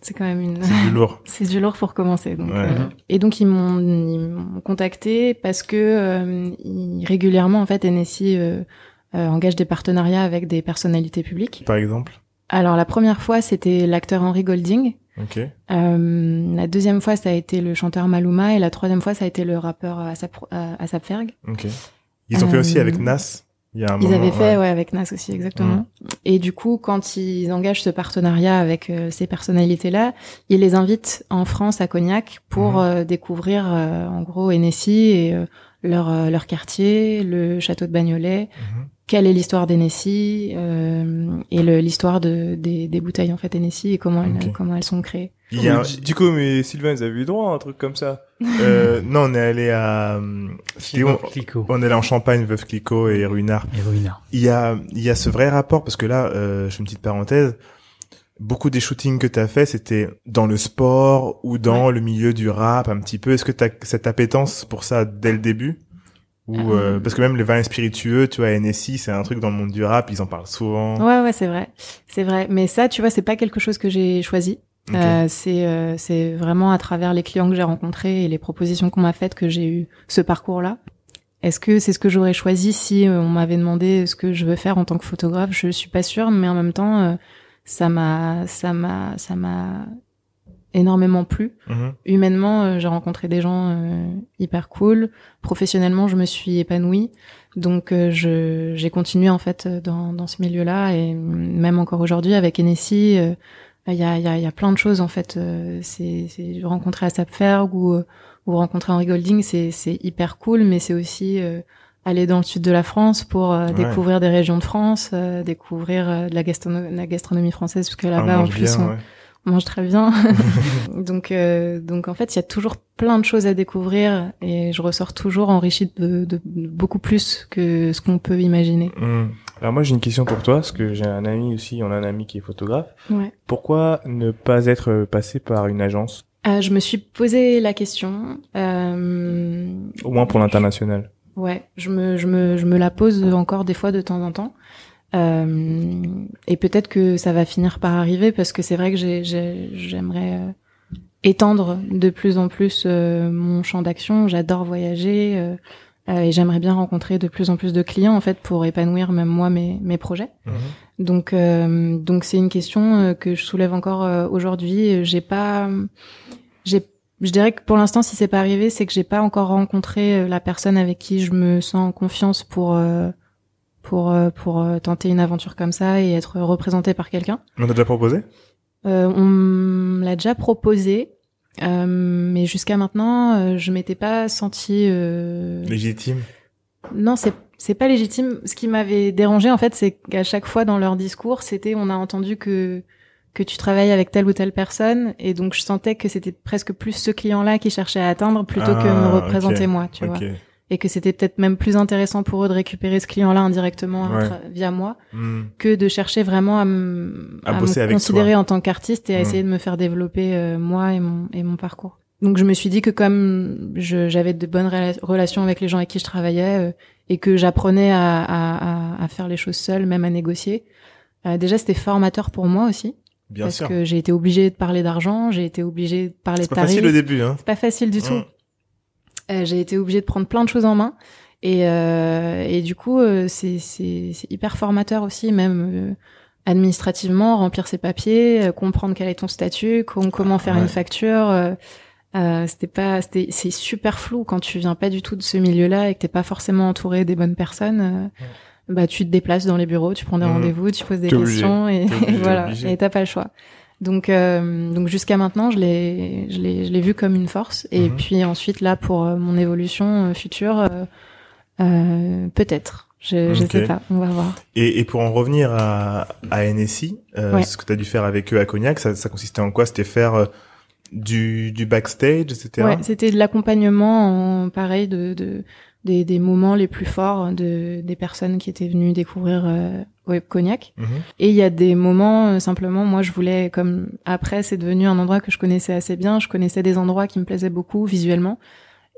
C'est quand même une C'est du lourd. C'est du lourd pour commencer. Donc, Ouais. euh, et donc ils m'ont contacté parce que euh, ils- régulièrement en fait NSI euh, engage des partenariats avec des personnalités publiques. Par exemple? Alors la première fois c'était l'acteur Henry Golding. Ok. La deuxième fois ça a été le chanteur Maluma et la troisième fois ça a été le rappeur Asap, Asap Ferg. Ok. Ils ont fait aussi avec Nas? Il y a un Ils moment. avaient fait ouais. ouais avec Nas aussi exactement. Et du coup quand ils engagent ce partenariat avec euh, ces personnalités là, ils les invitent en France à Cognac pour Mhm. euh, découvrir euh, en gros NSI et euh, leur euh, leur quartier, le château de Bagnolet, Mhm. quelle est l'histoire d'Hennessy euh, et le- l'histoire de des, des bouteilles en fait Hennessy et comment elles comment elles sont créées. Il y a un- du coup, mais Sylvain, vous avez eu droit à un truc comme ça? Euh, non, on est allé à, euh, on est allé en Champagne, Veuve Clicquot et Ruinard. Et. Il y a, il y a ce vrai rapport parce que là, euh, je fais une petite parenthèse. Beaucoup des shootings que t'as fait, c'était dans le sport ou dans le milieu du rap un petit peu. Est-ce que t'as cette appétence pour ça dès le début? Ou euh, Euh. parce que même les vins spiritueux, tu vois, NSI, c'est un truc dans le monde du rap, ils en parlent souvent. Ouais ouais c'est vrai c'est vrai mais ça tu vois c'est pas quelque chose que j'ai choisi. Euh, c'est euh, c'est vraiment à travers les clients que j'ai rencontrés et les propositions qu'on m'a faites que j'ai eu ce parcours-là. Est-ce que c'est ce que j'aurais choisi si euh, on m'avait demandé ce que je veux faire en tant que photographe? Je suis pas sûre, mais en même temps, euh, ça m'a ça m'a ça m'a énormément plu. Mhm. Humainement, euh, j'ai rencontré des gens hyper cool. Professionnellement, je me suis épanouie. Donc, euh, je j'ai continué en fait dans dans ce milieu-là et même encore aujourd'hui avec NSI, euh, il y a il y a il y a plein de choses en fait. euh, c'est rencontrer Asap Ferg ou euh, ou rencontrer Henry Golding, c'est hyper cool, mais c'est aussi euh, aller dans le sud de la France pour euh, Ouais. découvrir des régions de France, euh, découvrir euh, de la, gastrono- la gastronomie française, parce que Ah, là-bas en mange plus bien, on, ouais. on mange très bien. donc, euh, donc en fait, il y a toujours plein de choses à découvrir et je ressors toujours enrichie de, de, de beaucoup plus que ce qu'on peut imaginer. Mhm. Alors moi, j'ai une question pour toi, parce que j'ai un ami aussi, on a un ami qui est photographe. Ouais. Pourquoi ne pas être passé par une agence, Euh, je me suis posé la question. Euh, au moins pour l'international ouais, je me, je me, je me la pose encore des fois de temps en temps. Euh, et peut-être que ça va finir par arriver parce que c'est vrai que j'ai, j'ai- j'aimerais euh, étendre de plus en plus euh, mon champ d'action. J'adore voyager euh, et j'aimerais bien rencontrer de plus en plus de clients en fait pour épanouir même moi mes, mes projets. Mhm. Donc euh, donc c'est une question euh, que je soulève encore euh, aujourd'hui. J'ai pas, j'ai, je dirais que pour l'instant si c'est pas arrivé, c'est que j'ai pas encore rencontré la personne avec qui je me sens en confiance pour euh, pour pour tenter une aventure comme ça et être représenté par quelqu'un. On t'a déjà proposé? Euh, on l'a déjà proposé, euh, mais jusqu'à maintenant, euh, je m'étais pas sentie. Euh... Légitime. Non, c'est c'est pas légitime. Ce qui m'avait dérangé en fait, c'est qu'à chaque fois dans leur discours, c'était on a entendu que que tu travailles avec telle ou telle personne, et donc je sentais que c'était presque plus ce client-là qui cherchait à atteindre plutôt que Ah, me représenter ok. moi, tu vois. Et que c'était peut-être même plus intéressant pour eux de récupérer ce client-là indirectement Ouais. tra- via moi Mhm. que de chercher vraiment à, À à me avec considérer toi. en tant qu'artiste et à Mm. essayer de me faire développer euh, moi et mon et mon parcours. Donc je me suis dit que comme j'avais de bonnes rela- relations avec les gens avec qui je travaillais euh, et que j'apprenais à, à, à, faire les choses seule, même à négocier, euh, déjà c'était formateur pour moi aussi Bien parce sûr. que j'ai été obligée de parler d'argent, j'ai été obligée de parler C'est de pas tarifs. facile au début, hein. C'est pas facile du tout. Euh, j'ai été obligée de prendre plein de choses en main et euh, et du coup euh, c'est c'est c'est hyper formateur aussi même euh, administrativement remplir ses papiers euh, comprendre quel est ton statut com- comment faire Ouais. une facture euh, c'était pas c'était c'est super flou quand tu viens pas du tout de ce milieu-là et que t'es pas forcément entouré des bonnes personnes bah tu te déplaces dans les bureaux tu prends des Mhm. rendez-vous tu poses des T'es obligé. questions et, t'es voilà obligé. et t'as pas le choix donc euh, donc jusqu'à maintenant je l'ai je l'ai je l'ai vu comme une force et Mhm. puis ensuite là pour euh, mon évolution euh, future euh, euh, peut-être je je Ok. sais pas on va voir Et, et pour en revenir à, à NSI, euh, Ouais. ce que tu as dû faire avec eux à Cognac, ça, ça consistait en quoi? C'était faire du, du backstage, etc. ouais c'était de l'accompagnement en pareil de de des, des moments les plus forts de des personnes qui étaient venues découvrir euh, Web Cognac. Mhm. Et il y a des moments, euh, simplement, moi, je voulais, comme après, c'est devenu un endroit que je connaissais assez bien. Je connaissais des endroits qui me plaisaient beaucoup visuellement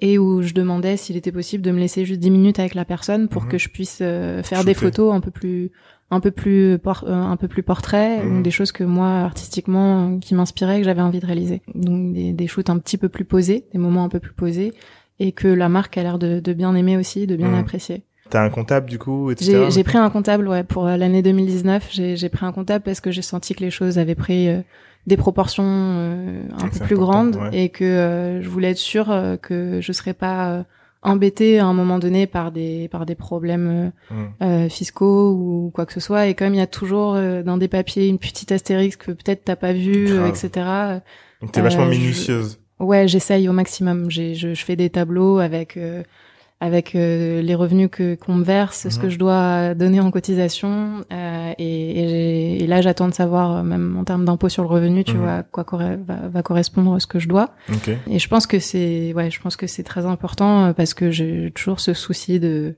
et où je demandais s'il était possible de me laisser juste 10 minutes avec la personne pour Mhm. que je puisse euh, faire des photos un peu plus un peu plus por- euh, un peu plus portrait Mhm. ou des choses que moi artistiquement qui m'inspiraient que j'avais envie de réaliser donc des, des shoots un petit peu plus posés des moments un peu plus posés et que la marque a l'air de, de bien aimer aussi de bien Mhm. apprécier T'as un comptable du coup, etc. j'ai pris un comptable ouais pour euh, l'année 2019. J'ai pris un comptable parce que j'ai senti que les choses avaient pris euh, des proportions euh, un peu plus grandes ouais. et que euh, je voulais être sûre euh, que je serais pas euh, embêtée à un moment donné par des par des problèmes euh, fiscaux ou quoi que ce soit. Et comme il y a toujours euh, dans des papiers une petite astérisque que peut-être t'as pas vu, euh, etc. Donc t'es vachement je- minutieuse. Ouais, j'essaye au maximum. J'ai, je, je fais des tableaux avec euh, avec euh, les revenus que qu'on me verse, ce Mhm. que je dois donner en cotisation, euh, et, et, et là j'attends de savoir euh, même en termes d'impôt sur le revenu, tu Mhm. vois, à quoi va, va correspondre ce que je dois. Ok. Et je pense que c'est, ouais, je pense que c'est très important euh, parce que j'ai toujours ce souci de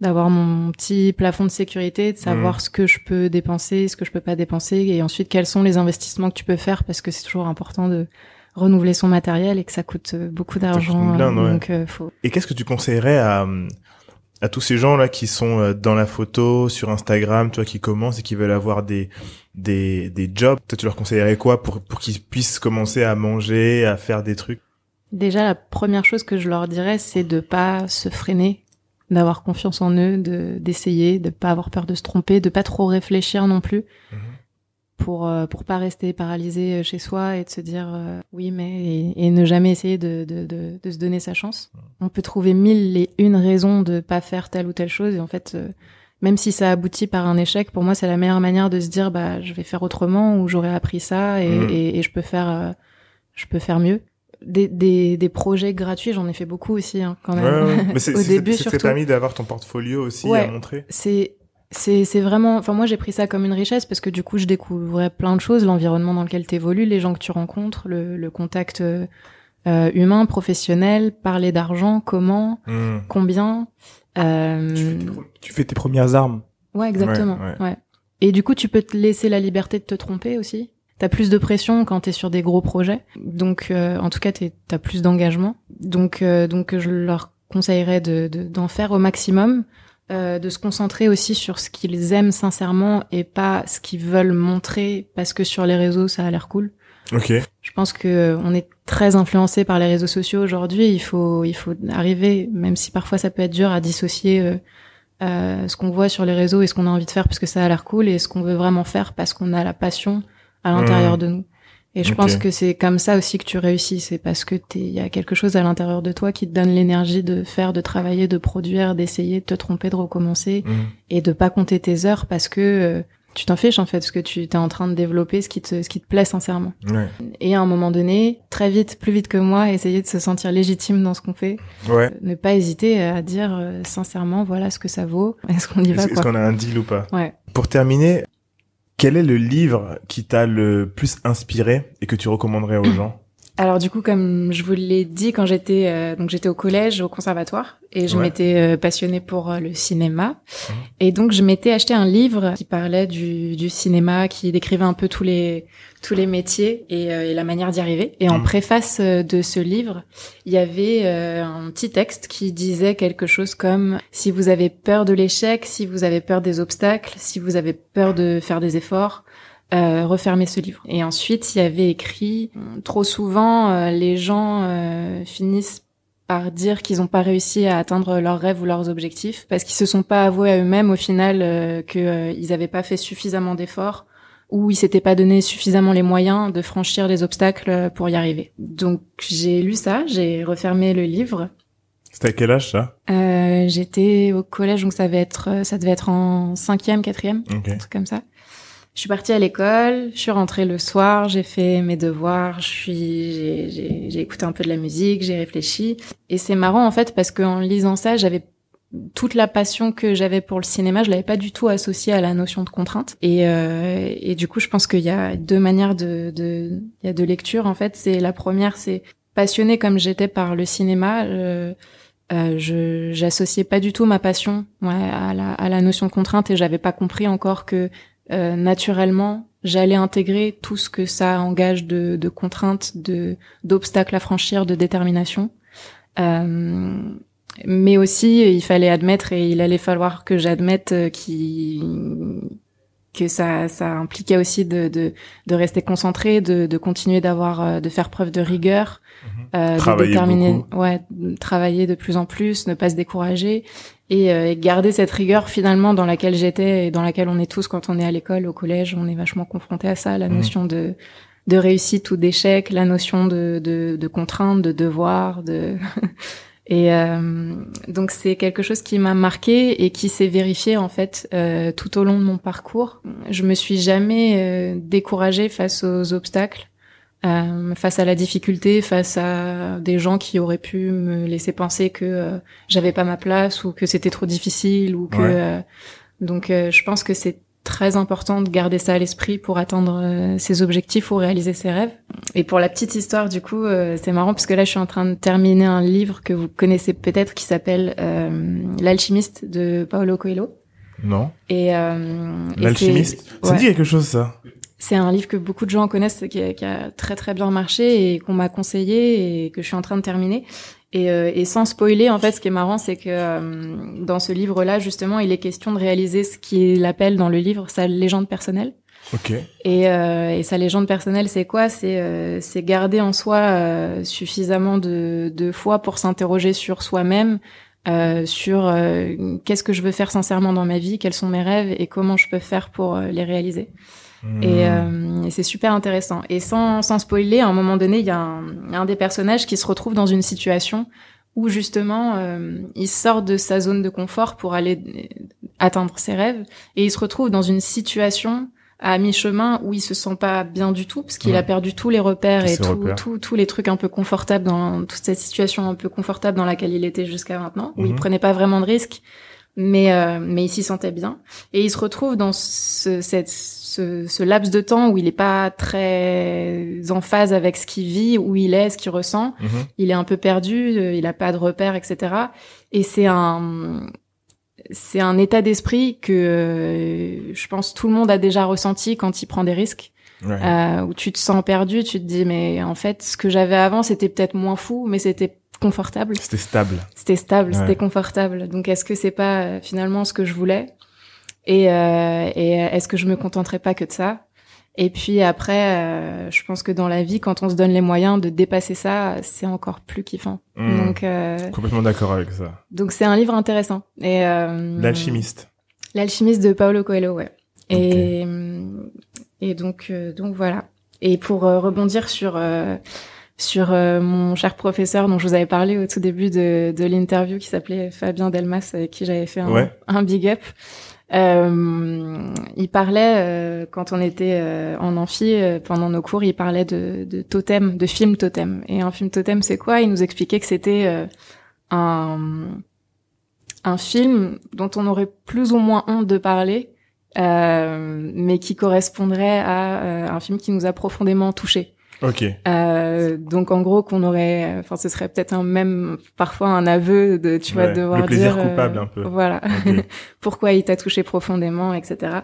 d'avoir mon petit plafond de sécurité, de savoir Mhm. ce que je peux dépenser, ce que je peux pas dépenser, et ensuite quels sont les investissements que tu peux faire parce que c'est toujours important de renouveler son matériel et que ça coûte euh, beaucoup d'argent. euh, ouais. Donc euh, faut. Et qu'est-ce que tu conseillerais à à tous ces gens là qui sont dans la photo sur Instagram, toi qui commencent et qui veulent avoir des des des jobs, toi tu leur conseillerais quoi pour pour qu'ils puissent commencer à manger, à faire des trucs? Déjà la première chose que je leur dirais, c'est de pas se freiner, d'avoir confiance en eux, de d'essayer, de pas avoir peur de se tromper, de pas trop réfléchir non plus. Mhm. Pour euh, pour pas rester paralysé euh, chez soi et de se dire euh, oui mais et, et ne jamais essayer de, de, de, de se donner sa chance. On peut trouver mille et une raisons de pas faire telle ou telle chose et en fait euh, même si ça aboutit par un échec, pour moi c'est la meilleure manière de se dire bah je vais faire autrement ou j'aurais appris ça et, Mhm. et, et je peux faire euh, je peux faire mieux. Des, des, des projets gratuits, j'en ai fait beaucoup aussi hein, quand même. Ouais, ouais. Mais c'est Au c'est- début c'est surtout. permis d'avoir ton portfolio aussi Ouais. à montrer. c'est c'est c'est vraiment enfin moi j'ai pris ça comme une richesse parce que du coup je découvrais plein de choses l'environnement dans lequel tu évolues les gens que tu rencontres le, le contact euh, euh, humain professionnel parler d'argent comment Mhm. combien euh, Tu fais, tes, pre- tu fais tes premières armes. ouais exactement Ouais, ouais, et du coup tu peux te laisser la liberté de te tromper aussi T'as plus de pression quand t'es sur des gros projets, donc euh, en tout cas t'es- t'as plus d'engagement. Donc euh, donc je leur conseillerais de de- d'en faire au maximum, euh, de se concentrer aussi sur ce qu'ils aiment sincèrement et pas ce qu'ils veulent montrer parce que sur les réseaux ça a l'air cool. Ok. Je pense que euh, on est très influencé par les réseaux sociaux aujourd'hui. Il faut, il faut arriver, même si parfois ça peut être dur, à dissocier euh, euh, ce qu'on voit sur les réseaux et ce qu'on a envie de faire parce que ça a l'air cool et ce qu'on veut vraiment faire parce qu'on a la passion à l'intérieur Mmh. de nous. Et je pense que c'est comme ça aussi que tu réussis. C'est parce que t'es- il y a quelque chose à l'intérieur de toi qui te donne l'énergie de faire, de travailler, de produire, d'essayer, de te tromper, de recommencer Mhm. et de pas compter tes heures parce que euh, tu t'en fiches en fait, parce que tu es en train de développer ce qui te, ce qui te plaît sincèrement. Ouais. Et à un moment donné, très vite, plus vite que moi, essayer de se sentir légitime dans ce qu'on fait. Ouais. Ne pas hésiter à dire euh, sincèrement, voilà ce que ça vaut. Est-ce qu'on y va Est-ce qu'on a un deal ou pas? Ouais. Pour terminer, quel est le livre qui t'a le plus inspiré et que tu recommanderais aux gens? Alors du coup, comme je vous l'ai dit quand j'étais euh, donc j'étais au collège, au conservatoire, et je Ouais. m'étais euh, passionnée pour euh, le cinéma, Mhm. et donc je m'étais acheté un livre qui parlait du, du cinéma, qui décrivait un peu tous les tous les métiers et, euh, et la manière d'y arriver. Et en Mhm. préface euh, de ce livre, il y avait euh, un petit texte qui disait quelque chose comme si vous avez peur de l'échec, si vous avez peur des obstacles, si vous avez peur de faire des efforts, euh, refermer ce livre. Et ensuite, il y avait écrit trop souvent euh, les gens euh, finissent par dire qu'ils n'ont pas réussi à atteindre leurs rêves ou leurs objectifs parce qu'ils se sont pas avoués à eux-mêmes au final euh, qu'ils n'avaient pas fait suffisamment d'efforts ou ils s'étaient pas donné suffisamment les moyens de franchir les obstacles pour y arriver. Donc j'ai lu ça, j'ai refermé le livre. C'était à quel âge ça? Euh, J'étais au collège, donc ça devait être, ça devait être en cinquième, quatrième Ok. un truc comme ça. Je suis partie à l'école, je suis rentrée le soir, j'ai fait mes devoirs, je suis, j'ai, j'ai, j'ai écouté un peu de la musique, j'ai réfléchi. Et c'est marrant en fait parce qu'en lisant ça, j'avais toute la passion que j'avais pour le cinéma, je l'avais pas du tout associée à la notion de contrainte. Et, euh, et du coup, je pense qu'il y a deux manières de, de, il y a deux lectures en fait. C'est la première, c'est passionné comme j'étais par le cinéma. euh, Euh, je j'associais pas du tout ma passion ouais, à, la, à la notion de contrainte et j'avais pas compris encore que euh, naturellement j'allais intégrer tout ce que ça engage de, de contraintes, de d'obstacles à franchir, de détermination. Euh, mais aussi, il fallait admettre et il allait falloir que j'admette euh, qui que ça, ça impliquait aussi de, de, de rester concentré, de, de continuer d'avoir, euh, de faire preuve de rigueur, Mhm. euh, de déterminer, beaucoup. ouais, travailler de plus en plus, ne pas se décourager et, euh, et garder cette rigueur finalement dans laquelle j'étais et dans laquelle on est tous quand on est à l'école, au collège, on est vachement confronté à ça, la Mhm. notion de de réussite ou d'échec, la notion de, de, de contrainte, de devoir, de et euh, donc c'est quelque chose qui m'a marqué et qui s'est vérifié en fait euh, tout au long de mon parcours. Je me suis jamais euh, découragée face aux obstacles, euh, face à la difficulté, face à des gens qui auraient pu me laisser penser que euh, j'avais pas ma place ou que c'était trop difficile ou que Ouais. euh, donc euh, je pense que c'est très important de garder ça à l'esprit pour atteindre euh, ses objectifs ou réaliser ses rêves. Et pour la petite histoire, du coup, euh, c'est marrant parce que là, je suis en train de terminer un livre que vous connaissez peut-être qui s'appelle euh, L'alchimiste de Paolo Coelho. Non. Et, euh, L'alchimiste? Ça ouais. dit quelque chose, ça. C'est un livre que beaucoup de gens connaissent, qui a, qui a très très bien marché et qu'on m'a conseillé et que je suis en train de terminer. Et, euh, et sans spoiler, en fait, ce qui est marrant, c'est que euh, dans ce livre-là, justement, il est question de réaliser ce qu'il appelle dans le livre sa légende personnelle. Ok. Et, euh, et sa légende personnelle, c'est quoi? C'est euh, c'est garder en soi euh, suffisamment de, de foi pour s'interroger sur soi-même, euh, sur euh, qu'est-ce que je veux faire sincèrement dans ma vie, quels sont mes rêves et comment je peux faire pour les réaliser. Hmm. Et, euh, et c'est super intéressant. Et sans, sans spoiler, à un moment donné, il y a un, un des personnages qui se retrouve dans une situation où justement euh, il sort de sa zone de confort pour aller euh, atteindre ses rêves et il se retrouve dans une situation à mi-chemin où il se sent pas bien du tout parce qu'il Ouais. a perdu tous les repères Tous et tout- repères. tout- tous les trucs un peu confortables dans toute cette situation un peu confortable dans laquelle il était jusqu'à maintenant où il Mhm. prenait pas vraiment de risques mais euh, mais il s'y sentait bien et il se retrouve dans ce, cette, ce, ce laps de temps où il est pas très en phase avec ce qu'il vit, où il est, ce qu'il ressent. Mhm. Il est un peu perdu, euh, il a pas de repères, etc. Et c'est un c'est un état d'esprit que euh, je pense tout le monde a déjà ressenti quand il prend des risques, Ouais. euh, où tu te sens perdu, tu te dis mais en fait ce que j'avais avant c'était peut-être moins fou, mais c'était confortable. C'était stable. C'était stable, Ouais. c'était confortable. Donc est-ce que c'est pas euh, finalement ce que je voulais? Et, euh, et euh, est-ce que je me contenterais pas que de ça? Et puis après, euh, je pense que dans la vie, quand on se donne les moyens de dépasser ça, c'est encore plus kiffant. Hmm. Donc euh, Complètement d'accord avec ça. donc c'est un livre intéressant. Et L'alchimiste. L'alchimiste de Paulo Coelho, ouais. Et et donc donc voilà. Et pour rebondir sur sur euh, mon cher professeur dont je vous avais parlé au tout début de, de l'interview qui s'appelait Fabien Delmas avec qui j'avais fait un, Ouais. un big up. Euh, il parlait euh, quand on était euh, en amphi euh, pendant nos cours, il parlait de, de totem, de film totem. Et un film totem, c'est quoi? Il nous expliquait que c'était euh, un un film dont on aurait plus ou moins honte de parler, euh, mais qui correspondrait à euh, un film qui nous a profondément touchés. Ok. Euh, donc en gros qu'on aurait, enfin ce serait peut-être un même parfois un aveu de tu vas Ouais, devoir le plaisir dire euh, coupable un peu. voilà pourquoi il t'a touché profondément etc.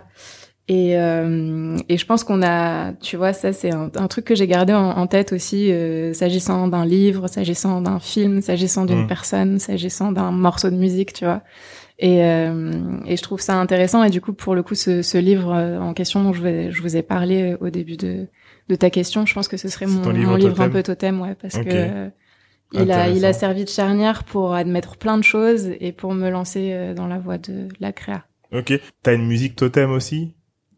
Et euh, et je pense qu'on a, tu vois, ça c'est un, un truc que j'ai gardé en, en tête aussi, euh, s'agissant d'un livre, s'agissant d'un film, s'agissant d'une Mm. personne, s'agissant d'un morceau de musique, tu vois. Et, euh, et je trouve ça intéressant. Et du coup, pour le coup, ce, ce livre euh, en question dont je, vais, je vous ai parlé euh, au début de, de ta question, je pense que ce serait mon, livre mon livre un totem peu totem, ouais, parce Ok. que il a, il a servi de charnière pour admettre plein de choses et pour me lancer dans la voie de la créa. Ok. T'as une musique totem aussi?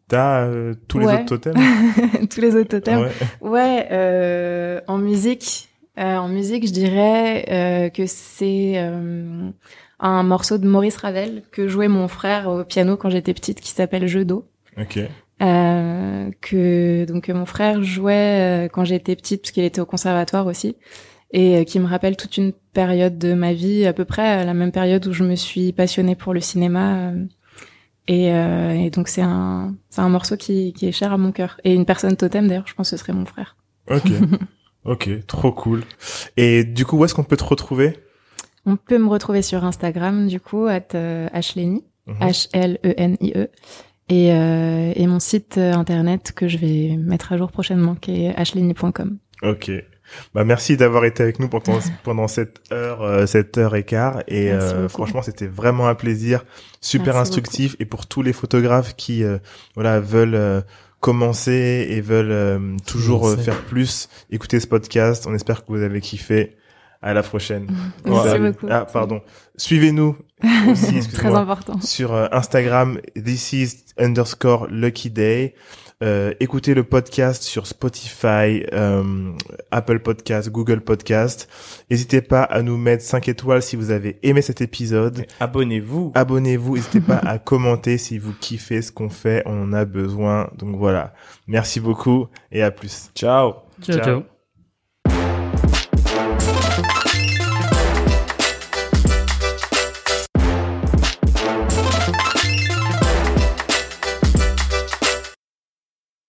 T'as euh, tous les autres totems? Tous les autres totems. Ouais. Ouais, euh, en musique, euh, en musique, je dirais euh, que c'est euh, un morceau de Maurice Ravel que jouait mon frère au piano quand j'étais petite, qui s'appelle Jeu d'eau. Ok. Euh, que donc mon frère jouait euh, quand j'étais petite, parce qu'il était au conservatoire aussi, et euh, qui me rappelle toute une période de ma vie, à peu près à la même période où je me suis passionnée pour le cinéma. euh, et, euh, et donc c'est un c'est un morceau qui, qui est cher à mon cœur. Et une personne totem d'ailleurs, je pense que ce serait mon frère. Ok. ok. Trop cool. Et du coup, où est-ce qu'on peut te retrouver? On peut me retrouver sur Instagram, du coup, at euh, Ashleni, Mhm. H-L-E-N-I-E. Et, euh, et mon site euh, internet que je vais mettre à jour prochainement, qui est ashleni.com. Ok. Bah merci d'avoir été avec nous pendant pendant cette heure euh, cette heure et quart et euh, franchement c'était vraiment un plaisir super Merci instructif et pour tous les photographes qui euh, voilà veulent euh, commencer et veulent euh, toujours faire plus écoutez ce podcast on espère que vous avez kiffé à la prochaine Merci beaucoup. ah pardon suivez-nous Très important. sur euh, Instagram, this is underscore lucky day. Euh, écoutez le podcast sur Spotify, euh, Apple Podcast, Google Podcast. N'hésitez pas à nous mettre 5 étoiles si vous avez aimé cet épisode. Abonnez-vous. Abonnez-vous, n'hésitez pas à commenter si vous kiffez ce qu'on fait, on en a besoin. Donc voilà. Merci beaucoup et à plus. Ciao. Ciao, Ciao. ciao.